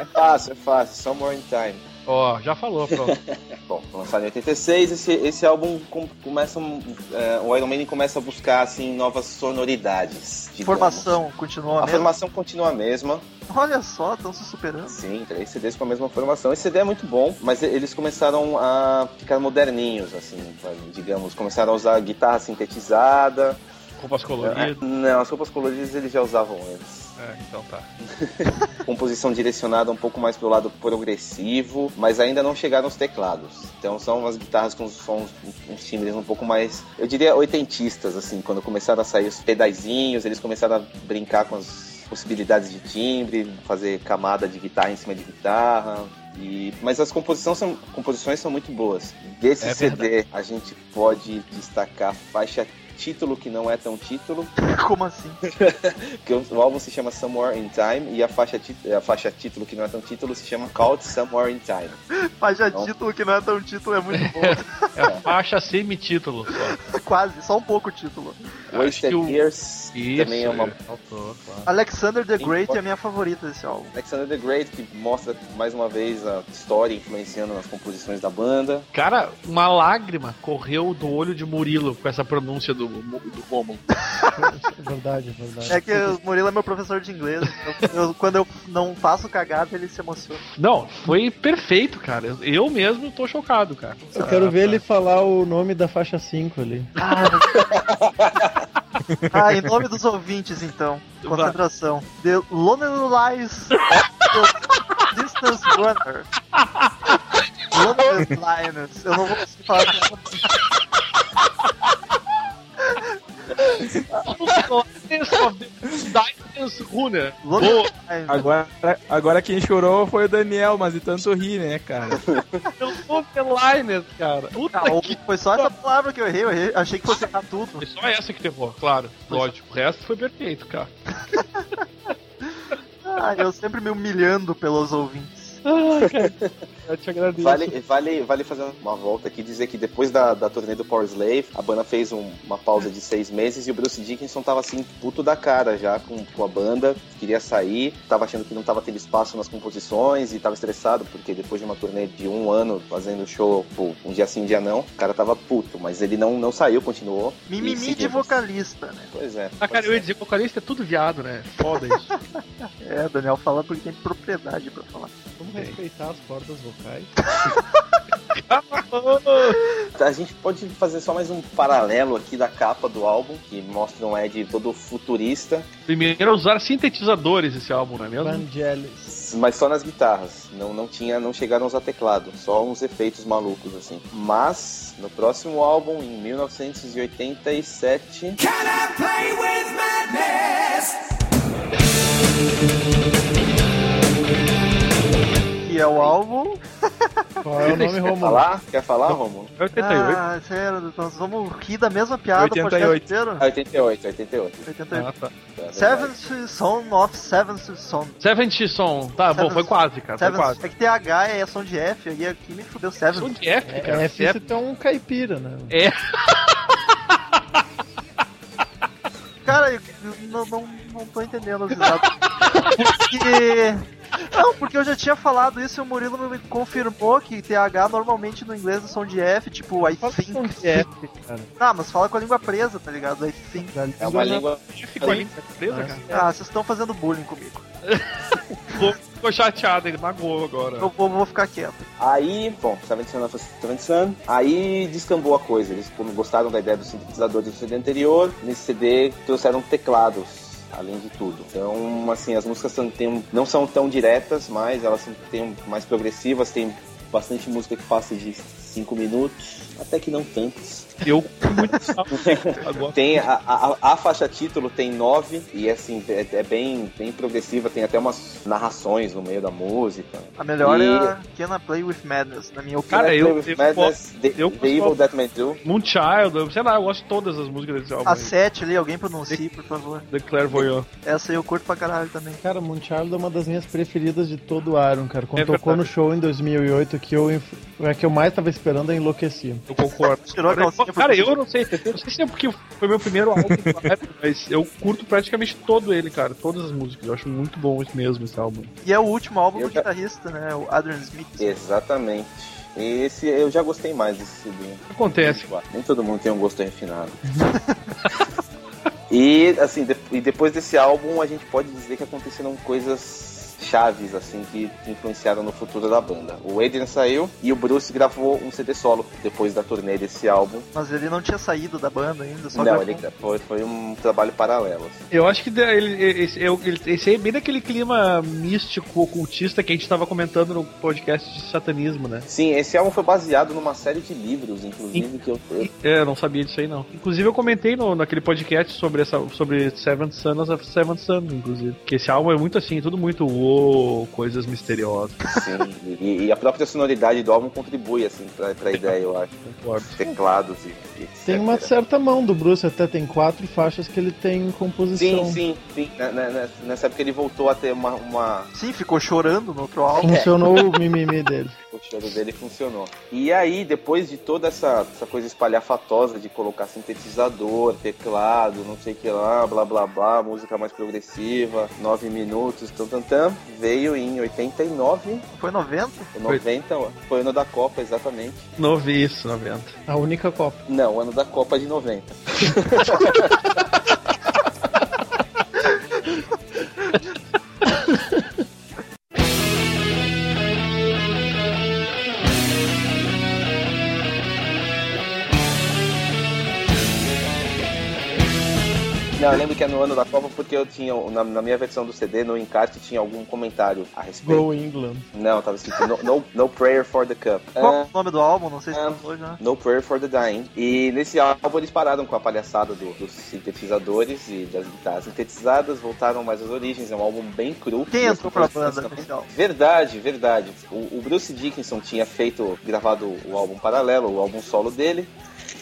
É fácil, é fácil. Somewhere in Time. Ó, já falou, pronto. Bom, lançado em 86, esse, esse álbum com- começa, um, é, o Iron Maiden começa a buscar assim novas sonoridades. digamos. Formação continua A mesmo. formação continua a mesma, Olha só, estão se superando. sim, três CDs com a mesma formação. Esse CD é muito bom, mas eles começaram a ficar moderninhos, assim, digamos, começaram a usar guitarra sintetizada. Roupas coloridas. Não, as roupas coloridas eles já usavam antes. É, então tá. composição direcionada um pouco mais pro lado progressivo, mas ainda não chegaram os teclados. Então são umas guitarras com sons, uns timbres um pouco mais, eu diria, oitentistas, assim, quando começaram a sair os pedaizinhos, eles começaram a brincar com as possibilidades de timbre, fazer camada de guitarra em cima de guitarra. E, mas as composições são, composições são muito boas. Desse É CD a gente pode destacar a faixa título que não é tão título, Como assim? porque o, o álbum se chama Somewhere in Time e a faixa, a faixa título que não é tão título se chama Called Somewhere in Time. Faixa Não. título que não é tão título é muito bom. É a faixa semi-título só. Quase, só um pouco o título. Wasted que o- Years Isso, também é uma. faltou, claro. Alexander the Great é a minha favorita desse álbum. Alexander the Great, que mostra mais uma vez a história influenciando nas composições da banda. Cara, uma lágrima correu do olho de Murilo com essa pronúncia do, do Romulo. É verdade, é verdade. É que o Murilo é meu professor de inglês. Eu- eu- quando eu não faço cagada, ele se emociona. Não, foi perfeito, cara. Eu- mesmo tô chocado, cara. Eu quero ver ele falar o nome da faixa 5 ali. Ah, em nome dos ouvintes, então. Concentração. The Lonely Lies The Distance Runner. Lonely Linus. Eu não vou conseguir falar Agora, agora quem chorou foi o Daniel, mas de tanto rir, né, cara? Eu sou The Liners, cara. Puta Ah, que... foi só essa palavra que eu errei. Eu errei. Achei que fosse errar tudo. Foi só essa que errou, claro. Lógico. O resto foi perfeito, cara. Ah, eu sempre me humilhando pelos ouvintes. Ah, cara, eu te agradeço. Vale, vale, vale fazer uma volta aqui e dizer que depois da, da turnê do Power Slave, a banda fez um- uma pausa de seis meses e o Bruce Dickinson tava assim, puto da cara já com, com a banda, queria sair, tava achando que não tava tendo espaço nas composições e tava estressado, porque depois de uma turnê de um ano fazendo show, pô, um dia sim, um dia não, o cara tava puto, mas ele não, não saiu, continuou. Mimimi de vocalista, né? Pois é. Ah, cara, eu ia dizer que vocalista é tudo viado, né? Foda isso. É, Daniel fala porque tem propriedade pra falar. Vamos respeitar as cordas vocais. A gente pode fazer só mais um paralelo aqui da capa do álbum, que mostra um Ed todo futurista, Primeiro é usar sintetizadores esse álbum, não é mesmo? Vangelis. mas só nas guitarras. Não, não tinha, não chegaram a usar teclado, só uns efeitos malucos assim. Mas no próximo álbum, em 1987, Que é o álbum. Qual é o nome, quer Romulo? falar? Quer falar, Romulo? É 88. Ah, sério, nós vamos rir da mesma piada o 88. podcast inteiro? Ah, 88, 88. 88. Ah, tá. é. Seventh Son of Seventh Son. Seventh Son. Tá, bom, foi quase, cara. Foi Seventh, quase. é que tem H, é som de F, aí aqui me fudeu Som Seventh. de F, É, cara. é, F, você é um caipira, né? É. Cara, eu, eu não, não, não tô entendendo as risadas. Porque. Não, porque eu já tinha falado isso e o Murilo me confirmou que TH normalmente no inglês é som de F, tipo I Fala think. som de F, cara. Ah, mas fala com a língua presa, tá ligado? I think. É uma língua. Ficou ali presa, cara. Ah, vocês estão fazendo bullying comigo. Ficou, ficou chateado, ele magoou agora. Eu vou, vou ficar quieto. Aí, bom, Son of Seventh Son. Aí descambou a coisa. Eles como gostaram da ideia do sintetizador do CD anterior. Nesse CD trouxeram teclados. Além de tudo. Então, assim, as músicas são- tem não são tão diretas, mas elas são um- mais progressivas. Tem bastante música que passa de 5 minutos, até que não tantas. Eu muito agora. Tem a, a, a faixa título tem nove e assim é, é bem, bem progressiva, tem até umas narrações no meio da música. A melhor E- é a Can I Play With Madness, na minha opinião. Cara, Play eu- with eu Madness, the, eu the Evil That Man Do. Moonchild, eu- sei lá, eu gosto de todas as músicas desse álbum. A aí. 7 ali, alguém pronuncie, por favor. The Clairvoyant. Essa aí eu curto pra caralho também. Cara, Moonchild é uma das minhas preferidas de todo o Iron, cara. Quando É tocou no show em 2008, que eu, é que eu mais tava esperando, eu enlouqueci. Eu concordo. A Cara, eu não sei. Eu não sei se é porque foi meu primeiro álbum, mas eu curto praticamente todo ele, cara. Todas as músicas. Eu acho muito bom esse mesmo esse álbum. E é o último álbum Eu do já- guitarrista, né? O Adrian Smith. Exatamente. Esse eu já gostei mais desse CD. Acontece. Nem todo mundo tem um gosto refinado. e assim, de- e depois desse álbum a gente pode dizer que aconteceram coisas chaves assim que influenciaram no futuro da banda. O Adrian saiu e o Bruce gravou um CD solo depois da turnê desse álbum. Mas ele não tinha saído da banda ainda, só Não, gravou. ele foi, foi um trabalho paralelo. assim. Eu acho que ele, esse, esse aí é bem daquele clima místico, ocultista que a gente tava comentando no podcast de satanismo, né? Sim, esse álbum foi baseado numa série de livros, inclusive, que eu, É, eu não sabia disso aí não. Inclusive eu comentei no, naquele podcast sobre essa sobre Seventh Son of Seventh Son, inclusive. Que esse álbum é muito assim, tudo muito uou, coisas misteriosas. Sim, e, e a própria sonoridade do álbum contribui assim pra, pra ideia, eu acho. Concordo. Teclados e, e. Tem uma certa mão do Bruce, até tem quatro faixas que ele tem composição. Sim, sim, sim. Na- na- na- Nessa época ele voltou a ter uma. uma... Sim, ficou chorando no outro álbum. Funcionou o mimimi dele. O choro dele funcionou. E aí, depois de toda essa, essa coisa espalhafatosa de colocar sintetizador, teclado, não sei o que lá, blá blá blá, música mais progressiva, nove minutos, tam, tam, tam, veio em 89, Foi 90? ou 90, foi o ano da Copa, exatamente. Novi isso, 90. A única Copa. Não, ano da Copa de 90. Não, eu lembro que é no ano da Copa porque eu tinha, na, na minha versão do CD, no encarte, tinha algum comentário a respeito. Go England. Não, tava escrito no, no, no Prayer for the Cup. Qual é o nome do álbum? Não sei se Ah. falou já. No Prayer for the Dying. E nesse álbum eles pararam com a palhaçada do- dos sintetizadores e das guitarras sintetizadas, voltaram mais às origens. É um álbum bem cru. Quem as entrou pra banda? Verdade, verdade. O, o Bruce Dickinson tinha feito, gravado o álbum paralelo, o álbum solo dele.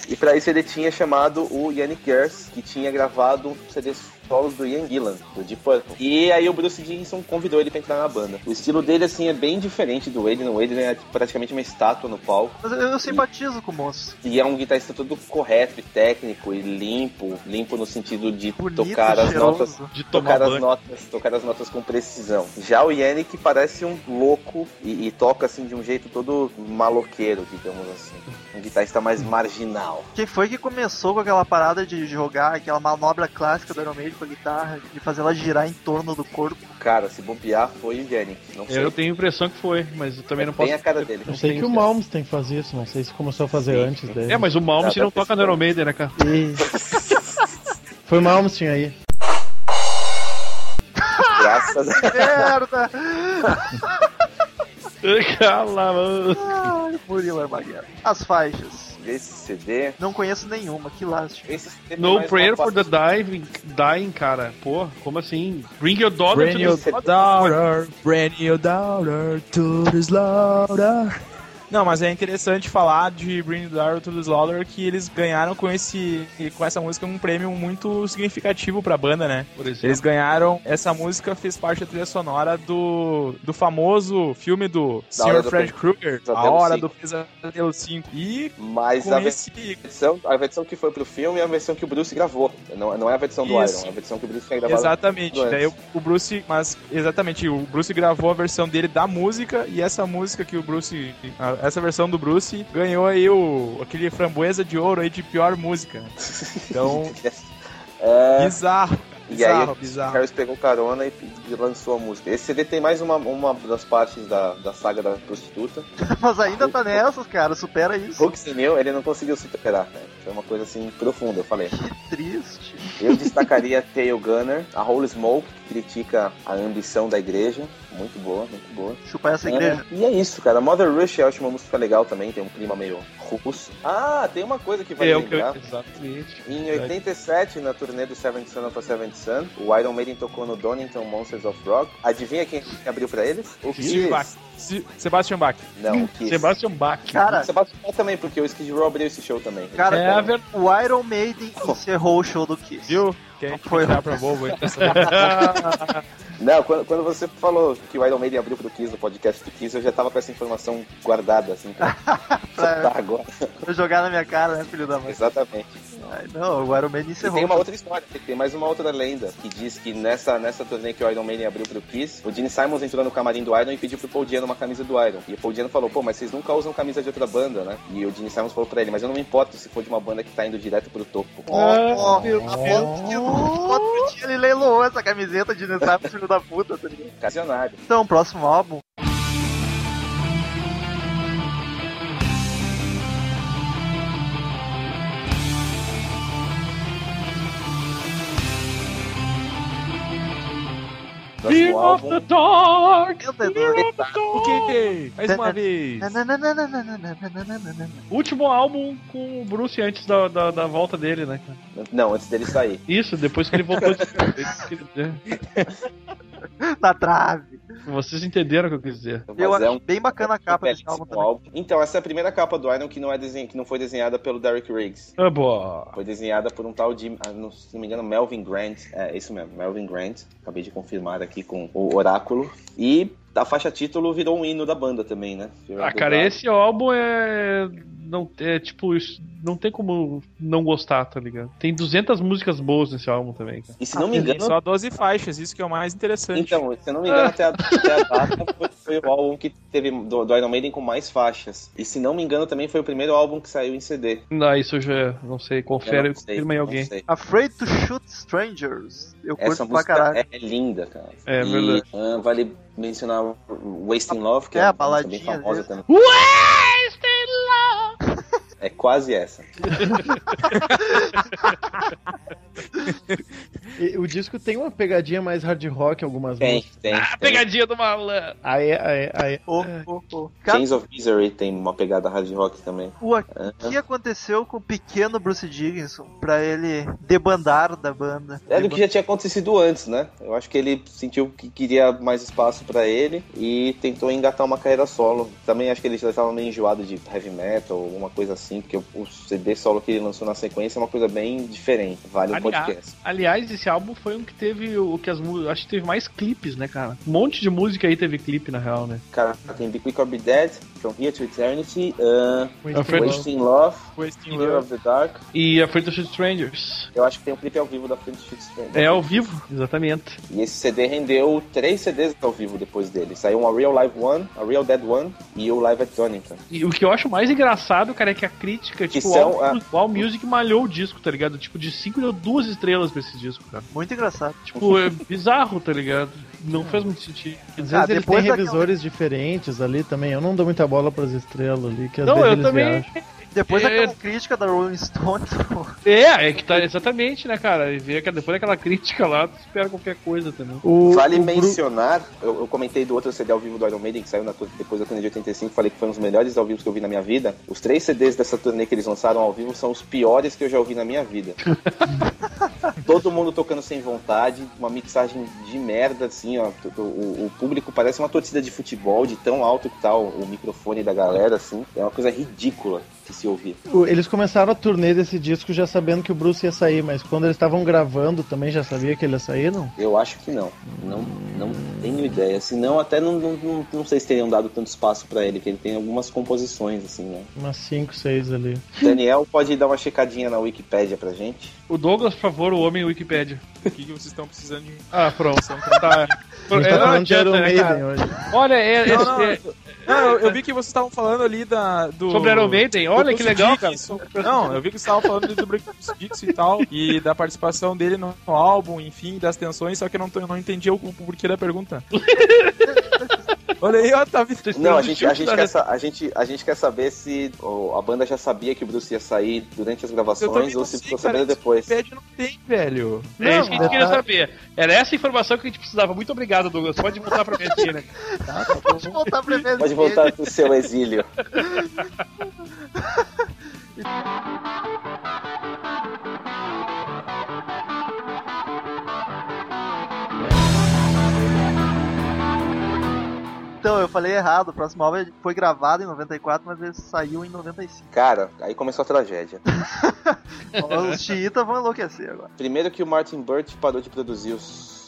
E pra isso ele tinha chamado o Yannick Gers, que tinha gravado CDs solos do Ian Gillan, do Deep Purple. E aí o Bruce Dickinson convidou ele pra entrar na banda. O estilo dele, assim, é bem diferente do Wade. O Wade é praticamente uma estátua no palco. Mas eu, eu simpatizo com o moço. E é um guitarrista todo correto e técnico e limpo. Limpo no sentido de Bonito, tocar as cheiroso. notas. De Tocar as, banho. notas, tocar as notas com precisão. Já o Yannick parece um louco e, e toca assim de um jeito todo maloqueiro, digamos assim. Um guitarrista mais marginal. Quem foi que começou com aquela parada de jogar aquela manobra clássica do Iron Maiden com a guitarra, de fazer ela girar em torno do corpo? Cara, se bobear foi o Yannick. Não sei. Eu tenho a impressão que foi, mas eu também não posso. Bem a cara dele. Eu sei que o Malmes tem que fazer isso, não sei se começou a fazer Sim. antes dele. É, mas o Malmes Nada não toca no Iron Maiden, né, cara? Foi Malmes aí. Graças a Merda! Cala, mano. Ai, Murilo Armageddon. As faixas. Esse CD. Não conheço nenhuma, que lástima. Esse CD tem No Prayer for the Dying, dying, cara. Pô, como assim? Bring your daughter Bring to your the... daughter, bring your daughter to the slaughter. Não, mas é interessante falar de Bring Your Daughter to the Slaughter que eles ganharam com esse com essa música um prêmio muito significativo pra banda, né? Por exemplo. Eles ganharam, essa música fez parte da trilha sonora do, do famoso filme do Da Sr. Fred Krueger, A Hora 5. do Pesadelo 5. E Mas com a esse versão, a versão que foi pro filme é a versão que o Bruce gravou. Não, não é a versão do Isso. Iron, é a versão que o Bruce tinha gravado. Exatamente. Daí o, o Bruce, mas exatamente, o Bruce gravou a versão dele da música e essa música que o Bruce, a- essa versão do Bruce ganhou aí o aquele framboesa de ouro aí de pior música. Então, É, bizarro. e aí Bizarro, o bizarro. Harris pegou carona e, e lançou a música. Esse CD tem mais uma, uma das partes da, da saga da prostituta. Mas ainda tá nessas, cara. Supera isso. Hooks e New, ele não conseguiu superar, cara. Foi uma coisa assim profunda, eu falei. Que triste. Eu destacaria Tail Gunner, a Holy Smoke, critica a ambição da igreja. Muito boa, muito boa. Chupar essa igreja. É, e é isso, cara. Mother Rush eu acho uma música legal também, tem um clima meio russo. Ah, tem uma coisa que vai É o que eu... lembrar. Exatamente. Em 87, na turnê do Seventh Son of a Seventh Son, o Iron Maiden tocou no Donington Monsters of Rock. Adivinha quem abriu pra eles? O. Kiss. Se- Sebastian Bach. Não, o Kiss. Sebastian Bach. Cara, O Sebastian Bach também, porque o Skid Row abriu esse show também. cara, É o Iron Maiden encerrou o show do Kiss. Viu? Que a gente Foi. foi pra Volvo aí pra saber. Não, quando, quando você falou que o Iron Maiden abriu pro Kiss no podcast do Kiss, eu já tava com essa informação guardada, assim, pra soltar agora. Pra jogar na minha cara, né, filho da mãe? Exatamente. Ai, não, o Iron Maiden E encerrou. tem uma outra história, tem mais uma outra lenda que diz que nessa, nessa turnê que o Iron Maiden abriu pro Kiss, o Gene Simons entrou no camarim do Iron e pediu pro Paul Diano uma camisa do Iron. E o Paul Diano falou, pô, mas vocês nunca usam camisa de outra banda, né? E o Gene Simons falou pra ele, mas eu não me importo se for de uma banda que tá indo direto pro topo. Ó, ó, meu outro dia ele leiloou essa camiseta de Nessap, filho da puta, tá ligado? Ocasionário. Então, próximo álbum. Fear of the Dark. O que? Mais uma vez. Último álbum com o Bruce antes da, da, da volta dele, né? Não, antes dele sair. Isso, depois que ele voltou de... Na trave. Vocês entenderam o que eu quis dizer. Eu Mas acho é um bem bacana a capa desse álbum também. álbum. Então, essa é a primeira capa do Iron que não, é desen... que não foi desenhada pelo Derek Riggs. Ah, boa. Foi desenhada por um tal de, ah, não- se não me engano, Melvin Grant. É, isso mesmo, Melvin Grant. Acabei de confirmar aqui com o oráculo. E a faixa título virou um hino da banda também, né? Virou Ah, cara, esse álbum é. Não, é tipo, isso- não tem como não gostar, tá ligado? Tem 200 músicas boas nesse álbum também, cara. E se não me Tem engano, só 12 faixas, isso que é o mais interessante. então, se eu não me engano, até a, até a data foi, foi o álbum que teve do, do Iron Maiden com mais faixas. E se não me engano, também foi o primeiro álbum que saiu em CD. Não, isso eu já não sei. Eu Confere, não sei, confirma em não alguém. sei. Afraid to Shoot Strangers. Eu curto Essa pra música caralho. é, linda, cara. É e, verdade. ah, vale mencionar o Wasting Love, que É, é, a uma baladinha famosa dele. também. É quase essa. O disco tem uma pegadinha mais hard rock em algumas Tem, músicas. tem. Ah, tem. pegadinha do malandro. Aí, aí, aí. Cara, Chains of Misery tem uma pegada hard rock também. o que aconteceu com o pequeno Bruce Dickinson pra ele debandar da banda? Era o que já tinha acontecido antes, né? Eu acho que ele sentiu que queria mais espaço pra ele e tentou engatar uma carreira solo. Também acho que ele já estava meio enjoado de heavy metal, alguma coisa assim, porque o CD solo que ele lançou na sequência é uma coisa bem diferente. Vale o Aliás, podcast. aliás, esse álbum foi um que teve o que as acho que teve mais clipes, né, cara? Um monte de música aí teve clipe na real, né? Cara, tem Be Quick or Be Dead, From Here to Eternity, uh, Alfredo- Wasting Love, Wasting Fear Love. of the Dark. E Afraid to Shoot Strangers. Eu acho que tem um clipe ao vivo da Friends Shoot Stranger. É ao vivo, exatamente. E esse CD rendeu três CDs ao vivo depois dele. Saiu um A Real Live One, A Real Dead One e o Live at Donington. E o que eu acho mais engraçado, cara, é que a crítica, Que tipo, são, o All, o All Music malhou o disco, tá ligado? Tipo, de 5 deu duas estrelas pra esse disco, cara. Muito engraçado. Tipo, é bizarro, tá ligado? Não faz muito sentido. Às vezes Ah, ele tem depois daquela- revisores diferentes ali também. Eu não dou muita bola pras estrelas ali, que às Não, vezes eu eles também. viajam. Depois É. daquela crítica da Rolling Stones, É, é que tá exatamente, né, cara? E ver que depois daquela crítica lá, tu espera qualquer coisa também. O, Vale o Bru- mencionar, eu, eu comentei do outro CD ao vivo do Iron Maiden, que saiu na, depois da turnê de 85, falei que foi um dos melhores ao vivo que eu vi na minha vida. Os três CDs dessa turnê que eles lançaram ao vivo são os piores que eu já ouvi na minha vida. Todo mundo tocando sem vontade, uma mixagem de merda, assim, ó. O, o- o público parece uma torcida de futebol, de tão alto que tá o, o microfone da galera, assim. É uma coisa ridícula se ouvir. eles começaram a turnê desse disco já sabendo que o Bruce ia sair, mas quando eles estavam gravando também já sabia que ele ia sair, não? Eu acho que não. Não, não tenho ideia. Senão, até não, não, não, não sei se teriam dado tanto espaço pra ele, que ele tem algumas composições, assim, né? Umas 5, 6 ali. Daniel pode dar uma checadinha na Wikipédia pra gente. O Douglas, por favor, o homem Wikipédia. O que, que vocês estão precisando de Ah, pronto. Tá. A gente É, tá não falando de Iron adianta, né, Maiden hoje. Olha, é, é- Não, não, é- Não, eu, vi que vocês estavam falando ali da, do. sobre Iron Maiden, olha que legal, cara. Dickinson. Não, eu vi que vocês estavam falando do Bruce Dixon e tal, e da participação dele no, álbum, enfim, das tensões, só que eu não, eu não entendi o, o porquê da pergunta. Olha aí, ó, tá vindo. Não, a gente, a, gente quer, sa- a, gente, a gente quer saber se ó, a banda já sabia que o Bruce ia sair durante as gravações não ou se ficou sabendo depois. Wikipedia não tem, velho. É isso que a gente queria saber. Era essa informação que a gente precisava. Muito obrigado, Douglas. Pode voltar pra mim aqui, né? Pode voltar pra ver Pode voltar pro seu exílio. Então, eu falei errado. O próximo álbum foi gravado em 94, mas ele saiu em 95. Cara, aí começou a tragédia. Os xiitas vão enlouquecer agora. Primeiro que o Martin Burt parou de produzir os,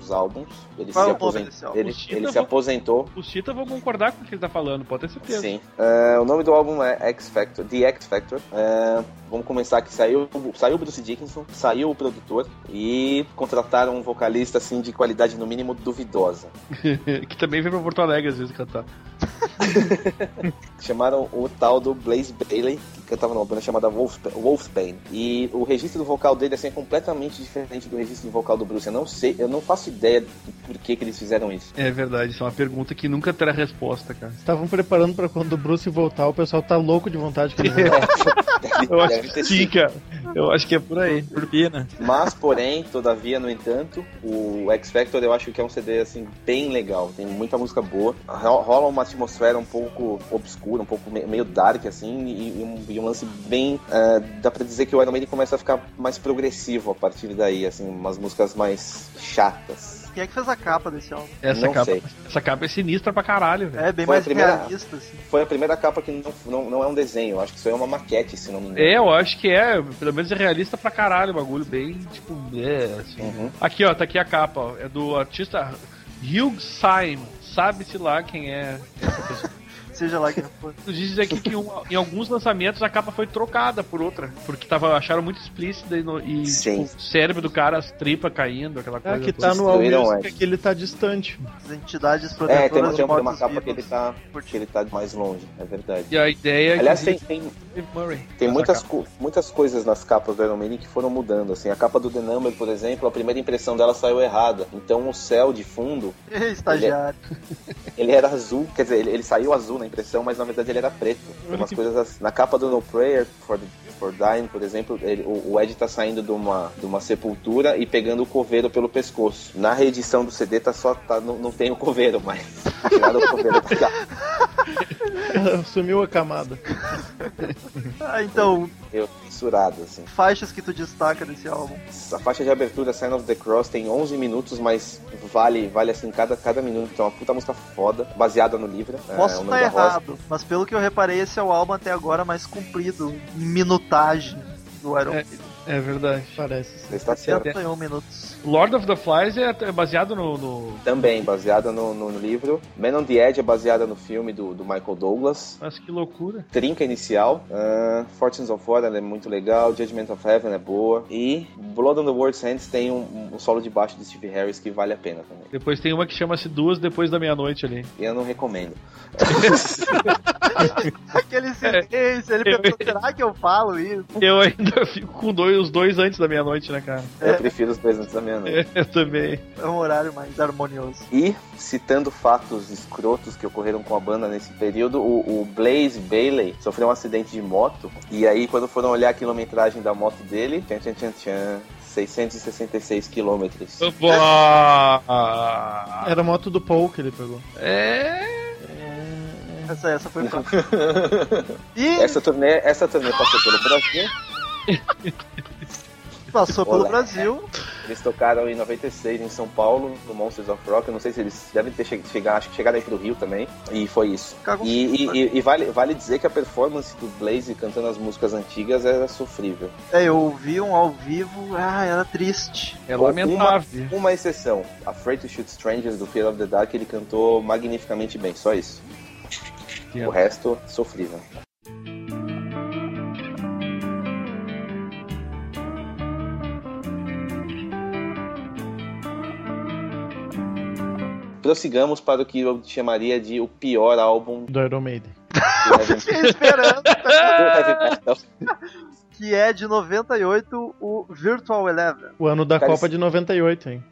os álbuns. Ele Qual se, é o nome aposen- desse álbum? ele, se vão- aposentou. Os Tita vão concordar com o que ele tá falando, pode ter certeza. Sim. É, o nome do álbum é X Factor, The X Factor. É, vamos começar que saiu, saiu o Bruce Dickinson, saiu o produtor e contrataram um vocalista assim de qualidade no mínimo duvidosa. que também vem pra Porto Alegre às vezes cantar. Chamaram o tal do Blaze Bailey, que cantava numa banda chamada Wolf, Wolfsbane. E o registro do vocal dele assim, é completamente diferente do registro do vocal do Bruce. Eu não sei, eu não faço ideia do porquê que eles fizeram isso. É verdade, isso é uma pergunta que nunca terá resposta, cara. Estavam preparando pra quando o Bruce voltar, o pessoal tá louco de vontade que ele volte. Eu acho que sim, cara. Eu acho que é por aí. Turbina. Mas, porém, todavia, no entanto, o X Factor eu acho que é um CD assim bem legal. Tem muita música boa. Ro- Rola uma atmosfera um pouco obscura, um pouco me- meio dark assim, e, e um, e um lance bem. eh, dá pra dizer que o Iron Maiden começa a ficar mais progressivo a partir daí, assim, umas músicas mais chatas. Quem é que fez a capa desse álbum? Essa Não capa, sei. essa capa é sinistra pra caralho, velho. É bem Foi a mais primeira- realista, assim. Foi a primeira capa que não, não, não é um desenho, eu acho que isso aí é uma maquete, se não me engano. É, eu acho que é, pelo menos é realista pra caralho o bagulho, bem, tipo, é, assim. Uhum. Aqui, ó, tá aqui a capa, ó, é do artista Hugh Syme, sabe-se lá quem é essa pessoa. Seja lá quem for. Diz aqui que um- em alguns lançamentos a capa foi trocada por outra, porque tava, acharam muito explícita e, no, e Sim. tipo, o cérebro do cara, as tripas caindo, aquela Ah, coisa. que toda. tá no Music, Ed. que ele tá distante. As entidades É, tem protetoras de tem uma capa que ele tá. que ele tá mais longe, é verdade. E a ideia é Aliás, que tem, tem, Murray. Tem muitas, co- muitas coisas nas capas do Iron Maiden que foram mudando, assim. A capa do The Number, por exemplo, a primeira impressão dela saiu errada. Então o céu de fundo, estagiário. ele era azul, quer dizer, ele, ele saiu azul impressão, mas na verdade ele era preto. Tem umas coisas assim. Na capa do No Prayer for, for Dying, por exemplo, ele- o, o Ed tá saindo de uma, de uma sepultura e pegando o coveiro pelo pescoço. Na reedição do CD tá só, tá, não, não tem o coveiro, mas tiraram o coveiro da capa. Sumiu a camada. Ah, então, Eu censurado, assim. faixas que tu destaca desse álbum. A faixa de abertura Sign of the Cross tem 11 minutos, mas vale, vale assim, cada, cada minuto. É uma puta música foda, baseada no livro. Posso é, o estar da Rosa. errado, mas pelo que eu reparei, esse é o álbum até agora mais comprido em minutagem do Iron É. Maiden. É verdade. Parece. Está certo. 71 minutos. Lord of the Flies é é baseado no. no... Também, baseada no, no- livro. Man on the Edge é baseada no filme do, do Michael Douglas. Mas que loucura. Trinca inicial. Ah, Fortunes of War é muito legal. Judgment of Heaven é boa. E Blood on the World's Hands tem um, um solo de baixo de Steve Harris que vale a pena também. Depois tem uma que chama-se Duas Depois da Meia-Noite ali. E eu não recomendo. Aquele silêncio, ele eu- pensou, será que eu falo isso? Eu ainda fico com dois, os dois antes da meia-noite, né, cara? Eu prefiro os dois antes da meia-noite. Eu também. É um horário mais harmonioso. E, citando fatos escrotos que ocorreram com a banda nesse período, o, o Blaze Bailey sofreu um acidente de moto. E aí, quando foram olhar a quilometragem da moto dele, tchan, tchan, tchan, tchan, 666 quilômetros. Era a moto do Paul que ele pegou. É. Essa, essa foi fácil. E Essa turnê, essa turnê passou pelo Brasil. passou pelo. Brasil. Eles tocaram em 96 em São Paulo, no Monsters of Rock. Eu não sei se eles devem ter che- chegado, acho que chegaram aí pro Rio também. E foi isso. E, e- e- e vale, vale dizer que a performance do Blaze cantando as músicas antigas era sofrível. É, eu ouvi um ao vivo, ah, era triste. É lamentável. Uma exceção, Afraid to Shoot Strangers do Fear of the Dark, ele cantou magnificamente bem, só isso. O resto, sofrível. Prossigamos para o que eu chamaria de o pior álbum Do Iron Maiden. esperando. que é de 98, o Virtual Eleven. O ano da Cara, Copa esse- de 98, hein?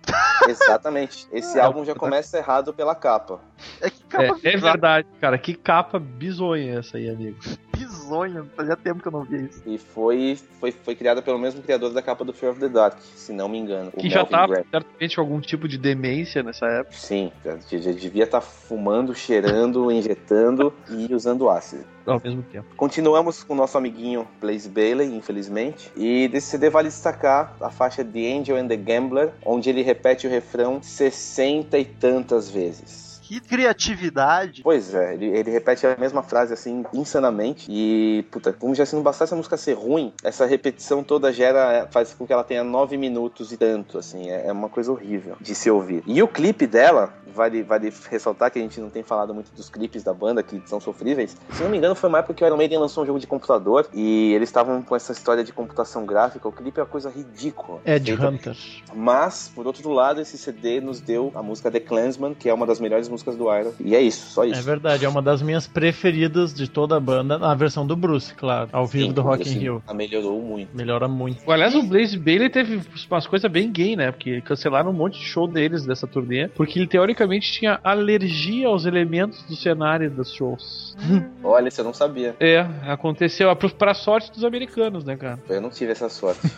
Exatamente. Esse álbum já começa errado pela capa. É que É, capa é bizarra, verdade, cara. Que capa bizonha essa aí, amigo. Bizonha. Fazia tempo que eu não via isso. E foi, foi, foi criada pelo mesmo criador da capa do Fear of the Dark, se não me engano. o Que já Melvin tava Graham. certamente com algum tipo de demência nessa época. Sim, já devia estar fumando, cheirando, injetando e usando ácido. Ao mesmo tempo. Continuamos com o nosso amiguinho Blaze Bailey, infelizmente. E desse CD vale destacar a faixa The Angel and the Gambler, onde ele repete o refrão sessenta e tantas vezes. Que criatividade. Pois é, ele, ele repete a mesma frase assim, insanamente. E, puta, como já se não bastasse a música ser ruim, essa repetição toda gera, faz com que ela tenha nove minutos e tanto, assim. É, é uma coisa horrível de se ouvir. E o clipe dela, vale, vale ressaltar que a gente não tem falado muito dos clipes da banda, que são sofríveis. Se não me engano, foi uma época que o Iron Maiden lançou um jogo de computador e eles estavam com essa história de computação gráfica. O clipe é uma coisa ridícula. Ed Feita- Hunter. mas, por outro lado, esse CD nos deu a música The Clansman, que é uma das melhores músicas do Iron. E é isso, só isso. É verdade, é uma das minhas preferidas de toda a banda, a versão do Bruce, claro, ao vivo Sim, do Rock in assim, Rio. ela melhorou muito. Melhora muito. Aliás, o Blaze Bailey teve umas coisas bem gay, né? Porque cancelaram um monte de show deles dessa turnê, porque ele teoricamente tinha alergia aos elementos do cenário dos shows. Olha, isso eu não sabia. É, aconteceu pra, pra sorte dos americanos, né, cara? Eu não tive essa sorte.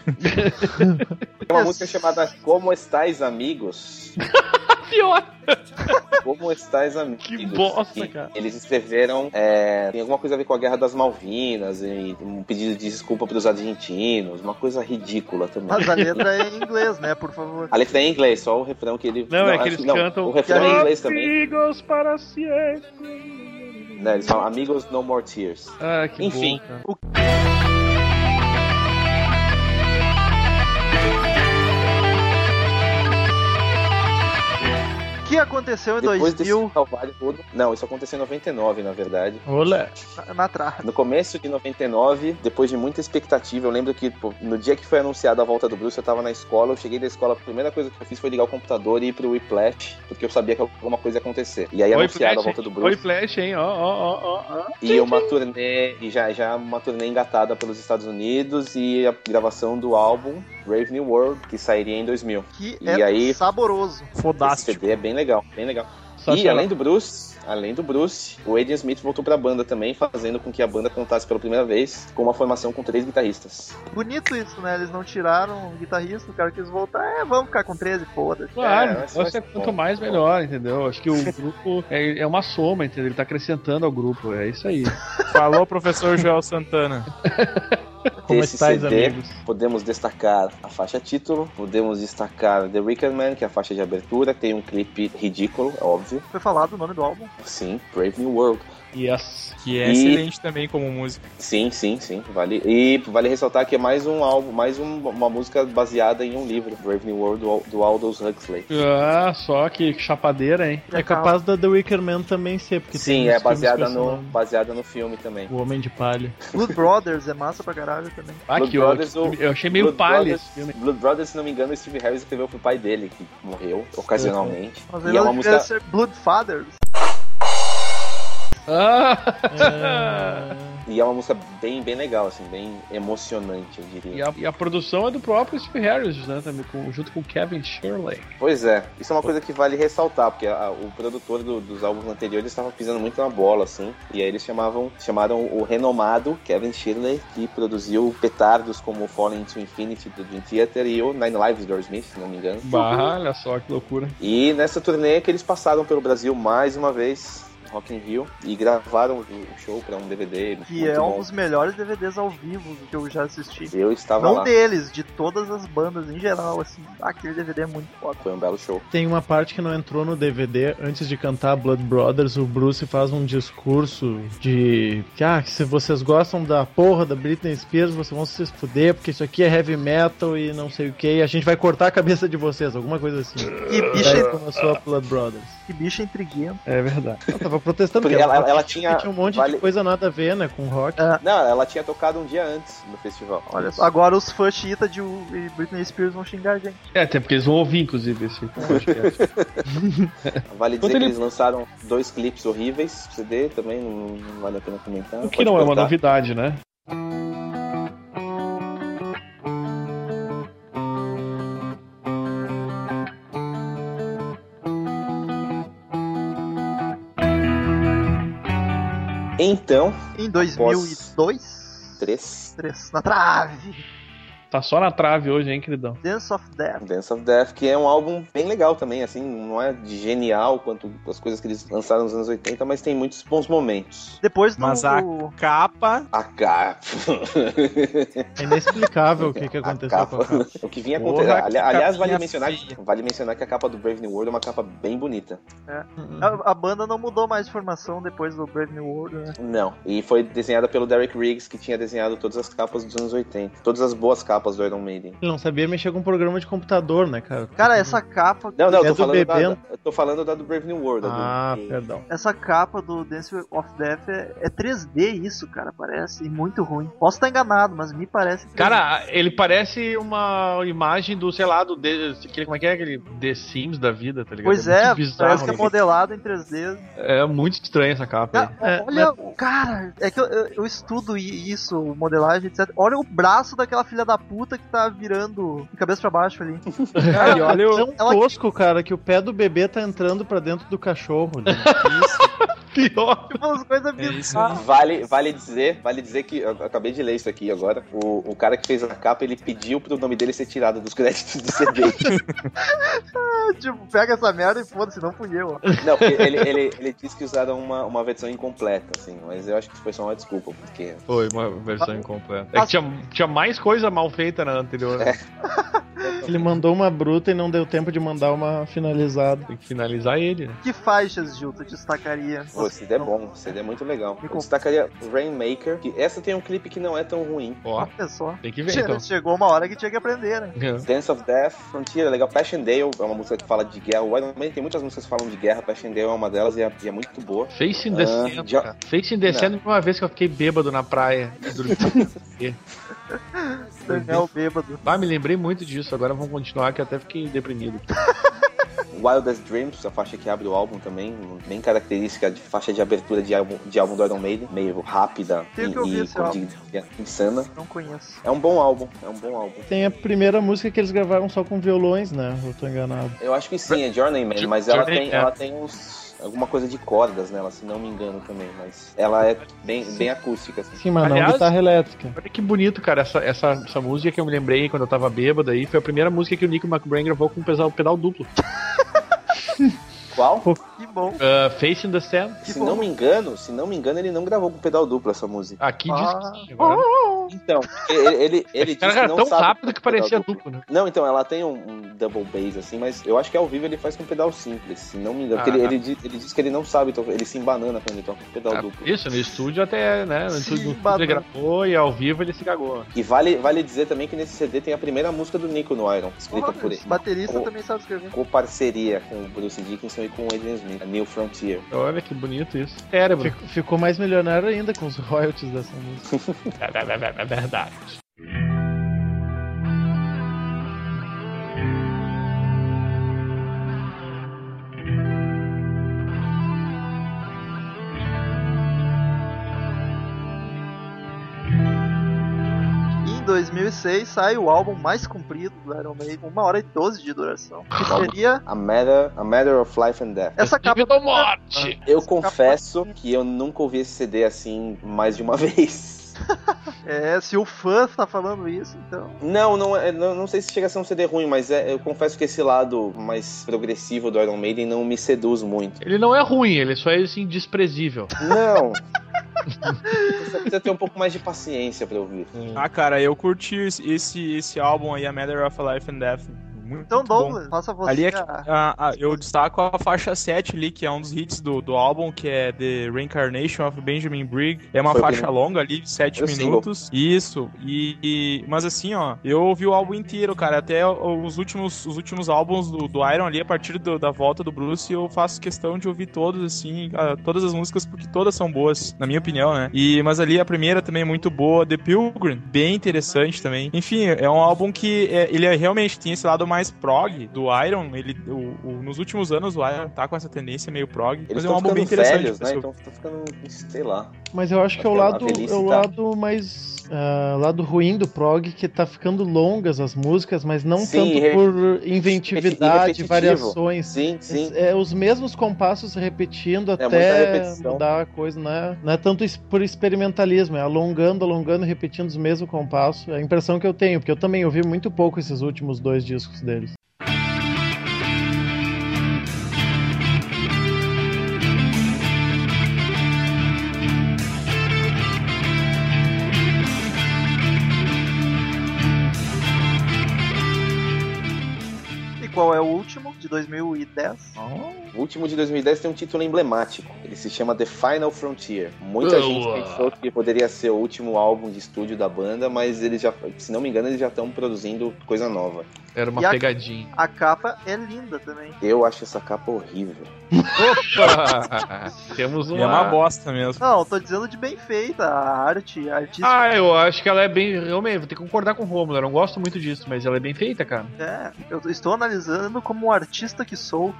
Tem uma música chamada Como Estais Amigos? Pior! Como Estais Amigos? Que bosta, E cara. Eles escreveram. É, tem alguma coisa a ver com a Guerra das Malvinas, e um pedido de desculpa para os argentinos, uma coisa ridícula também. Mas a letra é em inglês, né? Por favor. A letra é em inglês, só o refrão que ele. Não, é que acho eles não, cantam. O refrão é em inglês também. Amigos para sempre. Né, eles falam Amigos No More Tears. Ah, que Enfim. bom, que aconteceu em Depois 2000 desse calvário todo. Não, isso aconteceu em 99, na verdade. Olé. na, na trave? No começo de 99, depois de muita expectativa, eu lembro que pô, no dia que foi anunciada a volta do Bruce, eu tava na escola, eu cheguei da escola, a primeira coisa que eu fiz foi ligar o computador e ir pro Whiplash, porque eu sabia que alguma coisa ia acontecer. E aí Oi, anunciaram a Flash, volta do hein? Bruce. Oi, Flash, hein? Ó, ó, ó, ó, ó. E uma turnê, e já, já uma turnê engatada pelos Estados Unidos e a gravação do álbum Brave New World, que sairia em 2000. Que E é aí- saboroso. Esse Fodástico. CD é bem legal, bem legal. Só e além do Bruce, além do Bruce, o Adrian Smith voltou pra banda também, fazendo com que a banda contasse pela primeira vez com uma formação com três guitarristas. Bonito isso, né? Eles não tiraram o guitarrista, o cara quis voltar. É, vamos ficar com 13, foda-se. Claro, É, é quanto bom. mais melhor, entendeu? Acho que o grupo é, é uma soma, entendeu? Ele tá acrescentando ao grupo, é isso aí. Falou, professor Joel Santana. Como Desse estáis, CD, amigos? podemos destacar a faixa título, podemos destacar The Wicker Man, que é a faixa de abertura, tem um clipe ridículo, óbvio. Foi falado o nome do álbum. Sim, Brave New World. Yes. Que é E- excelente também como música. Sim, sim, sim. Vale. E vale ressaltar que é mais um álbum, mais um- uma música baseada em um livro, Brave New World, do, do Aldous Huxley. Ah, só que chapadeira, hein? É capaz da The Wicker Man também ser, porque Sim, tem é baseada no, baseada no filme também. O Homem de Palha. Blood Brothers é massa pra caralho também. Ah, Blood que eu, Brothers, o- eu achei meio Blood palha Brothers- esse filme. Blood Brothers, se não me engano, o Steve Harris escreveu pro pai dele, que morreu ocasionalmente. Mas E ele é uma devia música. ser Blood Fathers. Ah! E é uma música bem, bem legal, assim, bem emocionante, eu E diria. a, e a produção é do próprio Steve Harris, né? Também, com- junto com o Kevin Shirley. Pois é, isso é uma coisa que vale ressaltar, porque a- o produtor do- dos álbuns anteriores estava pisando muito na bola, assim, e aí eles chamavam, chamaram o renomado Kevin Shirley, que produziu petardos como Falling into Infinity do Dream Theater e o Nine Lives do Aerosmith, se não me engano. Bah, olha só que loucura. E nessa turnê que eles passaram pelo Brasil mais uma vez, Rock in Rio, e gravaram o show para um DVD. Que é um bom. dos melhores DVDs ao vivo que eu já assisti. Eu estava Não lá, deles, de todas as bandas em geral, assim. Aquele DVD é muito foda. foi um belo show. Tem uma parte que não entrou no DVD. Antes de cantar Blood Brothers, o Bruce faz um discurso de que, ah, se vocês gostam da porra da Britney Spears, vocês vão se fuder, porque isso aqui é heavy metal e não sei o que. A gente vai cortar a cabeça de vocês, alguma coisa assim. Que Daí bicha, começou a Blood Brothers. Que bicha intriguenta. É verdade. Ela tava protestando Porque ela- ela, ela tinha- tinha um monte vale- de coisa nada a ver, né, com rock. É. Não, ela tinha tocado um dia antes no festival. Olha só, agora os fãs chita de e Britney Spears vão xingar a gente. É, até porque eles vão ouvir, inclusive, esse podcast. Vale dizer Quando que ele- eles lançaram dois clipes horríveis CD também, não, vale a pena comentar. o que Pode não é uma cortar. novidade, né? Então, Em 2002, três. três, na trave, Tá só na trave hoje, hein, queridão? Dance of Death. Dance of Death, que é um álbum bem legal também, assim, não é de genial quanto as coisas que eles lançaram nos anos 80, mas tem muitos bons momentos. Depois do... Mas a capa. A capa. É inexplicável o que, que aconteceu A com a capa. capa. O que vinha acontecendo. Ali- aliás, vale mencionar, vale mencionar que a capa do Brave New World é uma capa bem bonita. A, a banda não mudou mais de formação depois do Brave New World, né? Não. E foi desenhada pelo Derek Riggs, que tinha desenhado todas as capas dos anos 80. Todas as boas capas do Iron Maiden. Ele não sabia mexer com um programa de computador, né, cara? Cara, essa capa... Não, não, É eu tô, do falando da, eu tô falando da do Brave New World. Ah, do- perdão. Essa capa do Dance of Death é, é 3D isso, cara, parece. E muito ruim. Posso estar enganado, mas me parece 3D. Cara, ele parece uma imagem do, sei lá, do. The- como é que é aquele The Sims da vida, tá ligado? Pois muito é, bizarro, parece que é modelado em 3D. É muito estranha essa capa. Cara, aí. É, olha, cara, é que eu, eu- eu estudo isso, modelagem, etc. Olha o braço daquela filha da puta que tá virando de cabeça pra baixo ali. Cara, e olha o. É tão ela- tosco, cara, que o pé do bebê tá entrando pra dentro do cachorro. né? Pior. Tipo, umas coisas É bizarras. Vale, vale dizer, vale dizer que eu acabei de ler isso aqui agora. O, o cara que fez a capa, ele pediu pro nome dele ser tirado dos créditos do CD. Tipo, pega essa merda e foda-se, não fui eu. Não, porque ele, ele, ele disse que usaram uma, uma versão incompleta, assim, mas eu acho que foi só uma desculpa, porque. Foi uma versão incompleta. É que tinha, tinha mais coisa mal feita na anterior. né? Ele mandou uma bruta e não deu tempo de mandar uma finalizada. Tem que finalizar ele. né? Que faixas, Gil, tu destacaria? Pô, o CD é bom, o CD é muito legal. Eu destacaria Rainmaker, que essa tem um clipe que não é tão ruim. Ó, só. tem que ver Che- então. Chegou uma hora que tinha que aprender, né? Dance of Death, Frontier é legal. Passchendaele é uma música que fala de guerra. Maiden tem muitas músicas que falam de guerra. Passchendaele é uma delas e é, e é muito boa. Facing Ah, descendo, já- cara. Facing descendo uma vez que eu fiquei bêbado na praia. Daniel bêbado. Ah, me lembrei muito disso. Agora vamos continuar que eu até fiquei deprimido. Wildest Dreams, a faixa que abre o álbum também, bem característica de faixa de abertura de álbum, de álbum do Iron Maiden, meio rápida e, e como insana. Não conheço. É um bom álbum, é um bom álbum. Tem a primeira música que eles gravaram só com violões, né? Eu tô enganado. Eu acho que sim, é Journeyman, Jo- mas ela tem, é. ela tem uns alguma coisa de cordas nela, se não me engano também, mas ela é bem, bem acústica. Assim. Sim, mas não Aliás- guitarra elétrica. Olha que bonito, cara, essa, essa, essa música que eu me lembrei quando eu tava bêbado aí. Foi a primeira música que o Nick McBrain gravou com pedal, pedal duplo. Qual? Que bom. Uh, Facing the Sand. Se bom. não me engano, se não me engano, ele não gravou com pedal duplo essa música. Aqui Ah. diz que sim, agora. Então, ele, ele, ele O cara disse era não tão sabe rápido que pedal parecia duplo. duplo, né? Não, então, ela tem um, um double bass, assim, mas eu acho que ao vivo ele faz com pedal simples, se não me engano. Porque Ah. ele, ele, diz- ele diz que ele não sabe, tocar, ele se embanana quando ele toca com pedal Ah, duplo. Isso, no estúdio até, né? No estúdio, ele gravou e ao vivo ele se cagou. E vale, vale dizer também que nesse CD tem a primeira música do Nico no Iron, escrita por ele. baterista Com- também sabe escrever. Com parceria com o Bruce Dickinson e com o Adrian Smith, a New Frontier. Olha que bonito isso. Cérebro. Fico- Ficou mais milionário ainda com os royalties dessa música. É verdade. E em 2006 sai o álbum mais comprido do Iron Maiden, 1 hora e 12 de duração. Que seria A Matter, a Matter of Life and Death. essa capa. Vida ou morte. Eu confesso que eu nunca ouvi esse CD assim mais de uma vez. É, se o fã tá falando isso, então. Não, não, é- não, não sei se chega a ser um CD ruim, mas é- eu confesso que esse lado mais progressivo do Iron Maiden não me seduz muito. Ele não é ruim, ele só é assim desprezível. Não! Você precisa ter um pouco mais de paciência pra ouvir. Ah, cara, eu curti esse, esse, esse álbum aí, A Matter of Life and Death. Muito, Então, muito bom. Douglas, faça você. Ali é que, a- ah, ah, eu destaco a faixa 7 ali, que é um dos hits do, do álbum, que é The Reincarnation of Benjamin Brigg. É uma Foi faixa primeiro. longa ali, 7 Foi o single. minutos. Isso. E, e- mas assim, ó, eu ouvi o álbum inteiro, cara. Até os últimos, os últimos álbuns do, do Iron ali, a partir do- da volta do Bruce, eu faço questão de ouvir todos, assim, ah, todas as músicas, porque todas são boas, na minha opinião, né? E, mas ali a primeira também é muito boa, The Pilgrim, bem interessante também. Enfim, é um álbum que é, ele é, realmente tem esse lado mais prog do Iron. Ele, o, o- nos últimos anos o Iron tá com essa tendência meio prog, Eles mas é um álbum bem interessante. velhos, né? Então tá ficando, sei lá. Mas eu acho que é o Aquela lado, é o tá- lado mais. ah, lado ruim do prog, que tá ficando longas as músicas, mas não Sim, tanto re- por inventividade, variações. Sim, sim. É, os mesmos compassos repetindo muita até mudar a coisa, não é, não é tanto por experimentalismo, é alongando, alongando, repetindo os mesmos compassos. É a impressão que eu tenho, porque eu também ouvi muito pouco esses últimos dois discos deles. E qual é o último? De 2010? O último de 2010 tem um título emblemático. Ele se chama The Final Frontier. Muita Boa. gente pensou que poderia ser o último álbum de estúdio da banda, mas eles já, se não me engano, eles já estão produzindo coisa nova. Era uma E a- pegadinha. A capa é linda também. Eu acho essa capa horrível. Opa! Temos E uma... é uma bosta mesmo. Não, tô dizendo de bem feita. A arte, a artista. Ah, eu acho que ela é bem. Realmente, vou ter que concordar com o Romulo. Eu não gosto muito disso, mas ela é bem feita, cara. É, eu estou analisando como um artista que sou.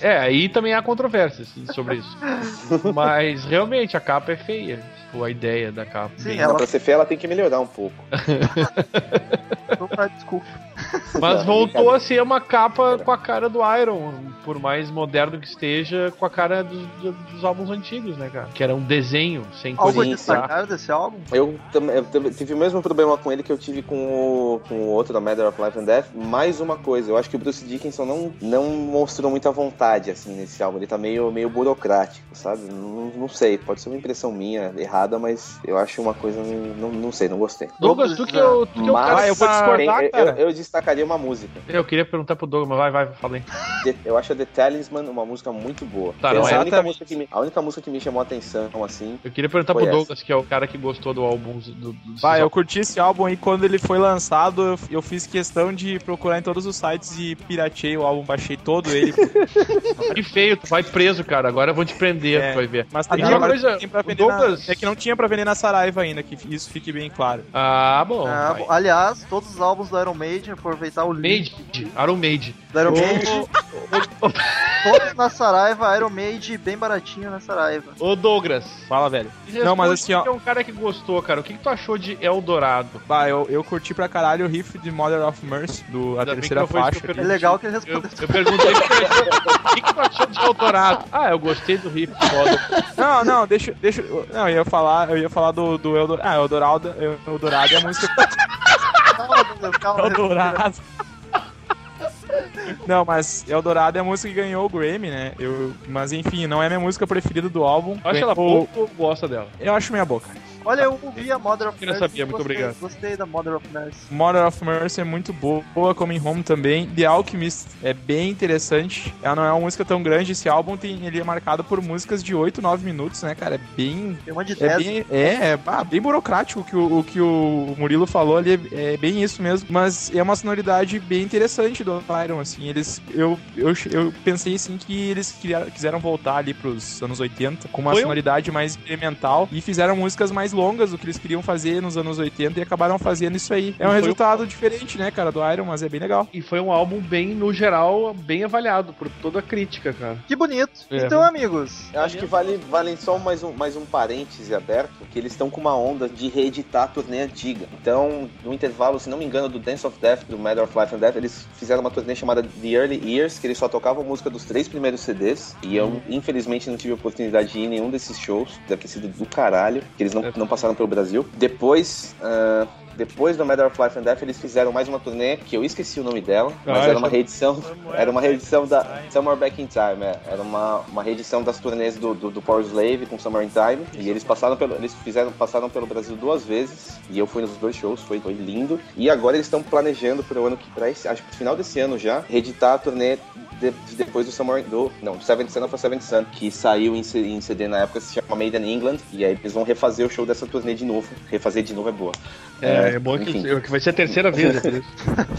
É, aí também há controvérsias sobre isso. mas realmente a capa é feia. Tipo, a ideia da capa. Sim, Bem- ela- Pra ser feia, ela tem que melhorar um pouco. Então tá, desculpa. Mas Não, voltou a ser uma capa com a cara do Iron, por mais moderno que esteja, com a cara dos, dos álbuns antigos, né, cara? Que era um desenho sem Algo destacar desse álbum? Eu, eu tive o mesmo problema com ele que eu tive com o, com o outro da Matter of Life and Death. Mais uma coisa, eu acho que o Bruce Dickinson não, não mostrou muita vontade assim nesse álbum. Ele tá meio, meio burocrático, sabe? Não, não sei, pode ser uma impressão minha errada, mas eu acho uma coisa. Não, não sei, não gostei. Douglas, tu que, eu, tu que é o Mas- cara eu vou discordar. eu, cara. eu destacaria uma música. Eu queria perguntar pro Douglas, mas vai, vai, falei. Eu acho a The Talisman uma música muito boa. Tá, não é a única, música que me, a única música que me chamou a atenção, assim. Eu queria perguntar pro essa. Douglas, que é o cara que gostou do álbum do, do, Bah, eu curti esse álbum e quando ele foi lançado, eu, eu fiz questão de procurar em todos os sites e piratei o álbum, baixei todo ele. Que feio, tu vai preso, cara. Agora vão te prender, É. tu vai ver. Mas tem uma coisa, tem pra vender na- Douglas- É que não tinha pra vender na Saraiva ainda, que isso fique bem claro. Ah, bom. Ah, vai. aliás, todos os álbuns do Iron Maiden, aproveitar o link Made, Iron Made. do Iron Maiden, todos na Saraiva, Iron Maiden bem baratinho na Saraiva. Ô Douglas. Fala, velho. Não, mas assim, ó- é um cara que gostou, cara. O que, que tu achou de Eldorado? Bah, eu, eu curti pra caralho o riff de Mother of Mercy, do, a Ainda terceira faixa. eu. É legal que ele Eu, respondeu. eu perguntei o que, tu achou- o que, que tu achou de Eldorado. Ah, eu gostei do riff foda. Não, não, deixa, deixa. Não, eu ia falar, eu ia falar do, do Eldorado. Ah, Eldorado, Eldorado é a música Calma, calma. Eldorado. Não, mas Eldorado é a música que ganhou o Grammy, né? Eu, mas enfim, não é a minha música preferida do álbum. Eu acho ela O- pouco, gosta dela. Eu acho minha boca. Olha, eu ouvi a Mother of Eu não Mercy. sabia, muito gostei, obrigado. Gostei da Mother of Mercy. Mother of Mercy é muito boa, boa Coming Home também. The Alchemist é bem interessante. Ela não é uma música tão grande. Esse álbum tem, ele é marcado por músicas de 8, 9 minutos, né, cara? É bem. Tem uma de É 10. bem, é, é, ah, bem burocrático o que o, o que o Murilo falou ali, é, é bem isso mesmo. Mas é uma sonoridade bem interessante do Iron, assim. Eles, eu, eu, eu pensei, assim, que eles queria- quiseram voltar ali pros anos 80 com uma Foi um- sonoridade mais experimental e fizeram músicas mais longas do que eles queriam fazer nos anos 80 e acabaram fazendo isso aí. É um foi um- resultado diferente, né, cara, do Iron, mas é bem legal. E foi um álbum bem, no geral, bem avaliado por toda a crítica, cara. Que bonito. É. Então, amigos, Eu acho que vale, vale só mais um, mais um parêntese aberto, que eles estão com uma onda de reeditar a turnê antiga. Então, no intervalo, se não me engano, do Dance of Death, do Matter of Life and Death, eles fizeram uma turnê chamada The Early Years, que eles só tocavam música dos três primeiros CDs. E eu, infelizmente, não tive a oportunidade de ir em nenhum desses shows. Deve ter sido do caralho, que eles não, não passaram pelo Brasil. Depois. ah, depois do Matter of Life and Death, eles fizeram mais uma turnê que eu esqueci o nome dela, mas Ah, era uma reedição. Era uma reedição da Summer Back in Time, é. Era uma, uma reedição das turnês do, do, do Power Slave com Summer in Time. E eles passaram pelo. Eles fizeram, passaram pelo Brasil duas vezes. E eu fui nos dois shows, foi, foi lindo. E agora eles estão planejando para o ano que. Pra esse, acho que no final desse ano já, reeditar a turnê de, de depois do Summer do. Não, Seventh Son of a Seventh Son, que saiu em, em CD na época, se chama Made in England. E aí eles vão refazer o show dessa turnê de novo. Refazer de novo é boa. É, é, bom que, enfim. que vai ser a terceira vez. né.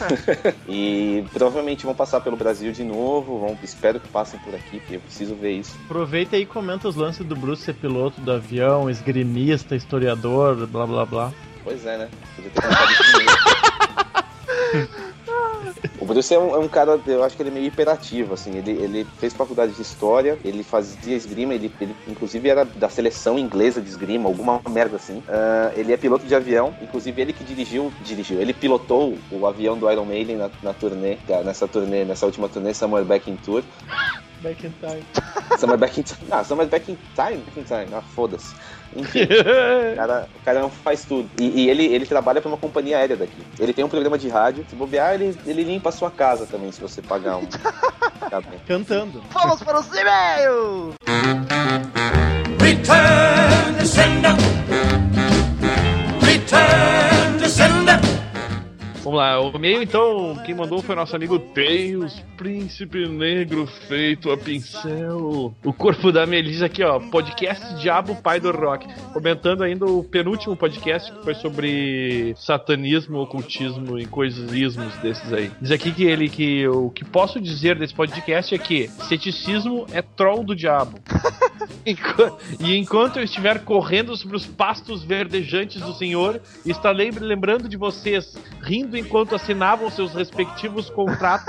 E provavelmente vão passar pelo Brasil de novo. Vão, espero que passem por aqui, porque eu preciso ver isso. Aproveita aí e comenta os lances do Bruce ser piloto do avião, esgrimista, historiador, blá blá blá. Pois é, né? Podia ter isso. O Bruce é um, é um cara, eu acho que ele é meio hiperativo, assim. Ele, ele fez faculdade de história, ele fazia esgrima, ele, ele inclusive era da seleção inglesa de esgrima, alguma merda assim. Ah, ele é piloto de avião, inclusive ele que dirigiu, dirigiu, ele pilotou o avião do Iron Maiden na, na turnê, nessa turnê, nessa última turnê, Summer Back in Tour. Back in time. Summer Back in Time. Ah, Summer Back in Time? Back in Time. Ah, foda-se. Enfim, o cara, o cara não faz tudo. E, e ele, ele trabalha pra uma companhia aérea daqui. Ele tem um programa de rádio. Se bobear, ele, ele limpa a sua casa também, se você pagar um. Cantando. vamos para os e-mails! Return to sender. Return. Vamos lá, o e-mail então, quem mandou foi nosso amigo Tails, príncipe negro feito a pincel. O corpo da Melissa aqui, ó, podcast Diabo Pai do Rock. Comentando ainda o penúltimo podcast que foi sobre satanismo, ocultismo e coisas ismos desses aí. Diz aqui que ele que o que posso dizer desse podcast é que ceticismo é troll do diabo. E enquanto eu estiver correndo sobre os pastos verdejantes do Senhor, estarei lembrando de vocês, rindo enquanto assinavam seus respectivos contratos.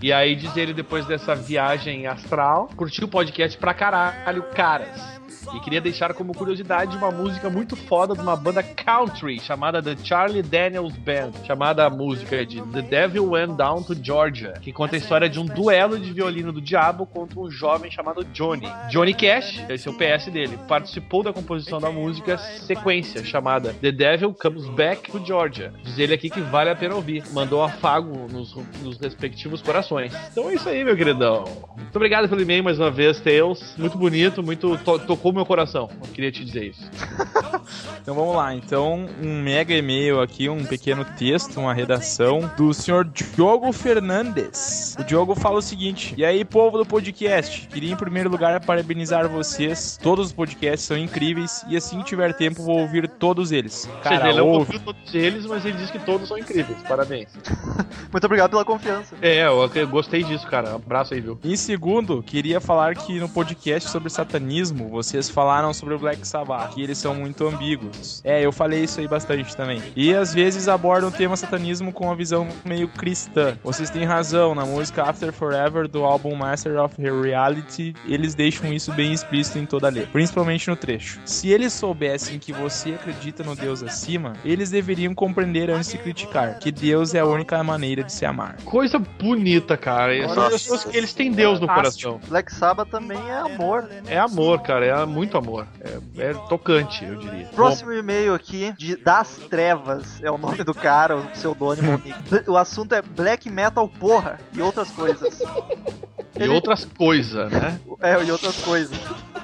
e aí diz ele depois dessa viagem astral, curtiu o podcast pra caralho, caras. E queria deixar como curiosidade uma música muito foda de uma banda country chamada The Charlie Daniels Band, chamada a música de The Devil Went Down to Georgia, que conta a história de um duelo de violino do diabo contra um jovem chamado Johnny. Johnny Cash, esse é o PS dele, participou da composição da música sequência chamada The Devil Comes Back to Georgia. Diz ele aqui que vale a pena ouvir. Mandou afago nos, nos respectivos corações. Então é isso aí, meu queridão. Muito obrigado pelo e-mail mais uma vez, Tails. Muito bonito, muito to- tocou meu coração. Eu queria te dizer isso. Então vamos lá. Então, um mega e-mail aqui, um pequeno texto, uma redação do senhor Diogo Fernandes. O Diogo fala o seguinte: E aí, povo do podcast, queria em primeiro lugar parabenizar vocês. Todos os podcasts são incríveis e assim que tiver tempo vou ouvir todos eles. Ou seja, Cara, ele não ouve. ouviu todos eles, mas ele diz que todos são incríveis. Parabéns. Muito obrigado pela confiança. É, eu eu gostei disso, cara. Abraço aí, viu? Em segundo, queria falar que no podcast sobre satanismo, vocês falaram sobre o Black Sabbath, que eles são muito ambíguos. É, eu falei isso aí bastante também. E às vezes abordam o tema satanismo com uma visão meio cristã. Vocês têm razão, na música After Forever do álbum Master of Reality, eles deixam isso bem explícito em toda a letra, principalmente no trecho. Se eles soubessem que você acredita no Deus acima, eles deveriam compreender antes de criticar que Deus é a única maneira de se amar. Coisa bonita, cara. E São Nossa pessoas que eles têm Deus no coração. Black Sabbath também é amor. É amor, cara. É muito amor. É, é tocante, eu diria. Próximo e-mail aqui, de Das Trevas, é o nome do cara, o pseudônimo. o assunto é Black Metal Porra e outras coisas. Bom, e outras coisas, né? É, e outras coisas.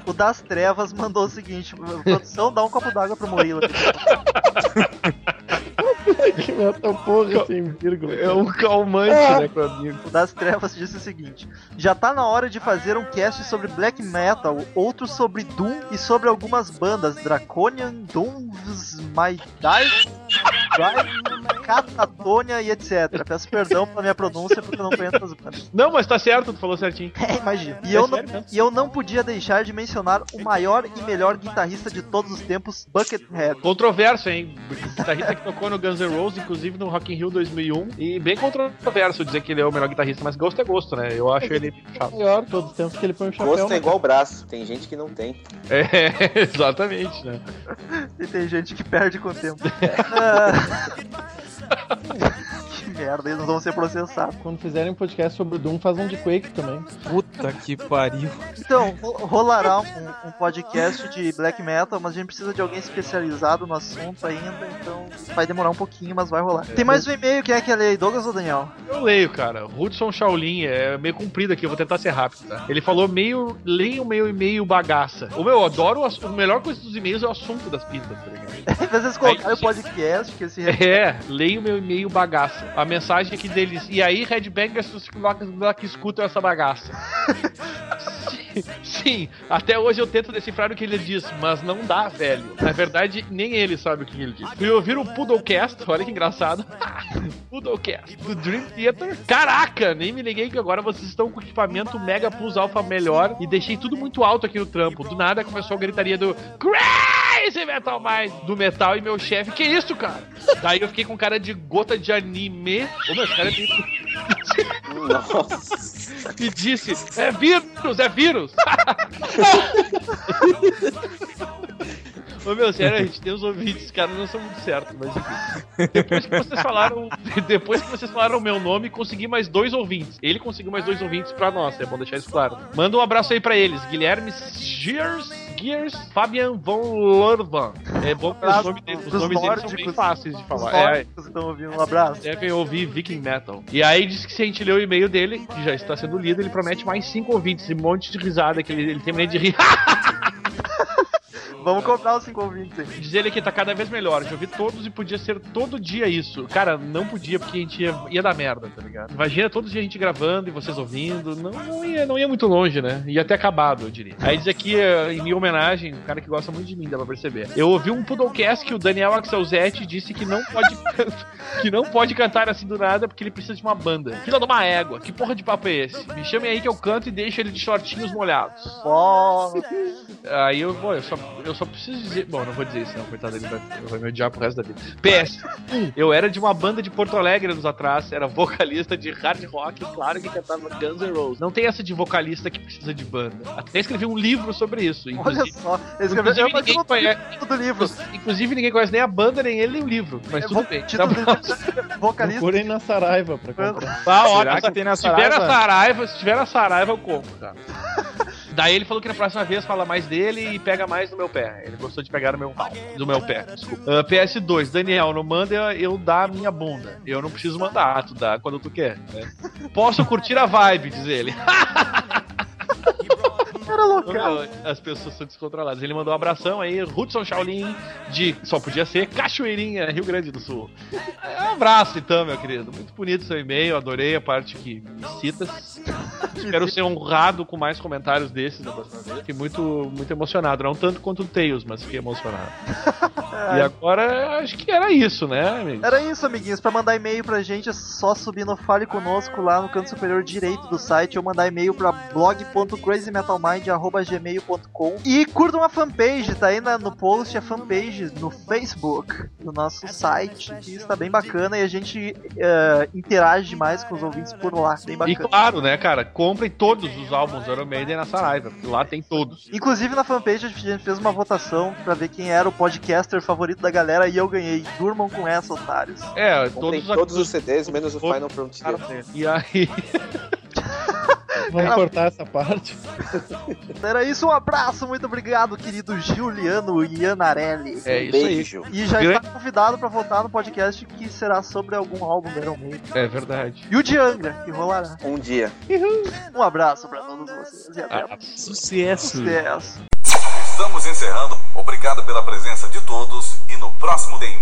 O Das Trevas mandou o seguinte: produção, dá um copo d'água pro Murilo. que metal porra sem vírgula. É um calmante, né, com amigo. Das Trevas disse o seguinte: Já tá na hora de fazer um cast sobre black metal, outro sobre Doom e sobre algumas bandas: Draconian, Dooms, My Drive, Catatonia e etc. Peço perdão pela minha pronúncia porque eu não conheço as bandas. Não, mas tá certo, tu falou certinho. É, imagina. E É eu, não, sério mesmo? e eu não podia deixar de mencionar o maior e melhor guitarrista de todos os tempos, Buckethead. Controverso, hein? Guitarrista que tocou no Guns N' Roses, inclusive no Rock in Rio 2001. E bem controverso dizer que ele é o melhor guitarrista, mas gosto é gosto, né? Eu acho ele chato. Maior, todos os tempos que ele põe o chapéu. Gosto é né? igual braço, tem gente que não tem. É, exatamente, né? E tem gente que perde com o tempo. Merda, eles vão ser processados. Quando fizerem um podcast sobre o Doom, faz um de Quake também. Puta que pariu. Então, ro- rolará um, um podcast de black metal, mas a gente precisa de alguém especializado no assunto ainda, então vai demorar um pouquinho, mas vai rolar. Tem mais um e-mail, quem é que é ler? Douglas ou Daniel? Eu leio, cara. Hudson Shaolin é meio comprido aqui, eu vou tentar ser rápido, tá? Ele falou meio. Leia o meu e-mail bagaça. O meu, eu adoro o, a melhor coisa dos e-mails é o assunto das pistas, tá ligado? Às vezes colocar Aí, o podcast, que esse É, leia o meu e-mail bagaça. A mensagem aqui deles. E aí, Headbangers que, que escutam essa bagaça. Sim, Sim, até hoje eu tento decifrar o que ele diz, mas não dá, velho. Na verdade, nem ele sabe o que ele diz. Fui ouvir o Poodlecast, olha que engraçado. Poodlecast, do Dream Theater. Caraca, nem me liguei que agora vocês estão com equipamento Mega Plus Alpha melhor e deixei tudo muito alto aqui no trampo. Do nada começou a gritaria do Crazy Metal Mind do metal e meu chefe, que isso, cara? Daí eu fiquei com cara de gota de anime. Ô, meu, esse cara é meio Nossa. e disse: É vírus, é vírus! Ô meu, sério, a gente tem os ouvintes, os caras não são muito certos, mas enfim. Depois que vocês falaram. Depois que vocês falaram o meu nome, consegui mais dois ouvintes. Ele conseguiu mais dois ouvintes pra nós, é bom deixar isso claro. Manda um abraço aí pra eles: Guilherme Gears, Gears, Fabian von Lorvan. É bom que os nomes, deles- os nomes deles são bem nórdicos. fáceis de falar. É, nórdicos estão ouvindo, um abraço. devem ouvir Viking Metal. E aí diz que se a gente ler o e-mail dele, que já está sendo lido, ele promete mais cinco ouvintes e um monte de risada, que ele, ele termina de rir. Vamos comprar os 5 ouvintes aí. Diz ele que tá cada vez melhor. Já ouvi todos e podia ser todo dia isso. Cara, não podia porque a gente ia, ia dar merda, tá ligado? Imagina todo dia a gente gravando e vocês ouvindo. Não, não, ia, não ia muito longe, né? Ia até acabado, eu diria. Aí diz aqui, eh, em minha homenagem, um cara que gosta muito de mim, dá pra perceber. Eu ouvi um Poodlecast que o Daniel Axelzetti disse que não pode que não pode cantar assim do nada porque ele precisa de uma banda. Fila de uma égua. Que porra de papo é esse? Me chamem aí que eu canto e deixo ele de shortinhos molhados. Ó, Aí eu vou, eu só, eu só preciso dizer. Bom, não vou dizer isso, não, coitado, ele vai, vai me odiar pro resto da vida. PS, eu era de uma banda de Porto Alegre anos atrás, era vocalista de hard rock, claro que cantava Guns N' Roses. Não tem essa de vocalista que precisa de banda. Até escrevi um livro sobre isso. olha só. Ele escreveu inclusive eu ninguém, não conhece, do livro. inclusive ninguém conhece nem a banda, nem ele, nem o livro. Mas É, tudo bem. Tá bom. vocalista. Procurem na Saraiva pra comprar. Ah, ó, Será essa- que tem na se tiver a Saraiva? Se tiver a Saraiva, eu compro, cara. Daí ele falou que na próxima vez fala mais dele e pega mais no meu pé. Ele gostou de pegar no meu pau. Do meu pé, desculpa. Ah, PS2, Daniel, não manda eu dar a minha bunda. Eu não preciso mandar, tu dá quando tu quer. né? Posso curtir a vibe, diz ele. As pessoas são descontroladas. Ele mandou um abração aí, Hudson Shaolin, de só podia ser Cachoeirinha, Rio Grande do Sul. É, Um abraço então, meu querido. Muito bonito seu e-mail, adorei a parte que me citas. Espero ser honrado com mais comentários desses da próxima vez. Fiquei muito, muito emocionado. Não tanto quanto o Tails, mas fiquei emocionado. E agora acho que era isso, né, amigo? Era isso, amiguinhos. Pra mandar e-mail pra gente é só subir no Fale Conosco lá no canto superior direito do site ou mandar e-mail pra blog.crazymetalmind.gmail.com e curtam a fanpage, tá aí na- no post a fanpage no Facebook do nosso site. que está bem bacana e a gente eh, interage mais com os ouvintes por lá. Bem E bacana. claro, né, cara, comprem todos os álbuns do Iron Maiden na Saraiva, porque lá tem todos. Inclusive na fanpage a gente fez uma votação pra ver quem era o podcaster favorito da galera e eu ganhei. Durmam com essa, otários. É, todos, todos os CDs, menos o. Final Frontier. E aí, Vamos cortar essa parte. Era isso, um abraço, muito obrigado, querido Juliano Ianarelli. é isso aí. Beijo. E já Grande- está convidado pra votar no podcast que será sobre algum álbum do Iron Maiden. É verdade. E o de Angra, que rolará. Um dia. Um abraço pra todos vocês e até Ah, a Sucesso. Sucesso. Estamos encerrando. Obrigado pela presença de todos e no próximo mais.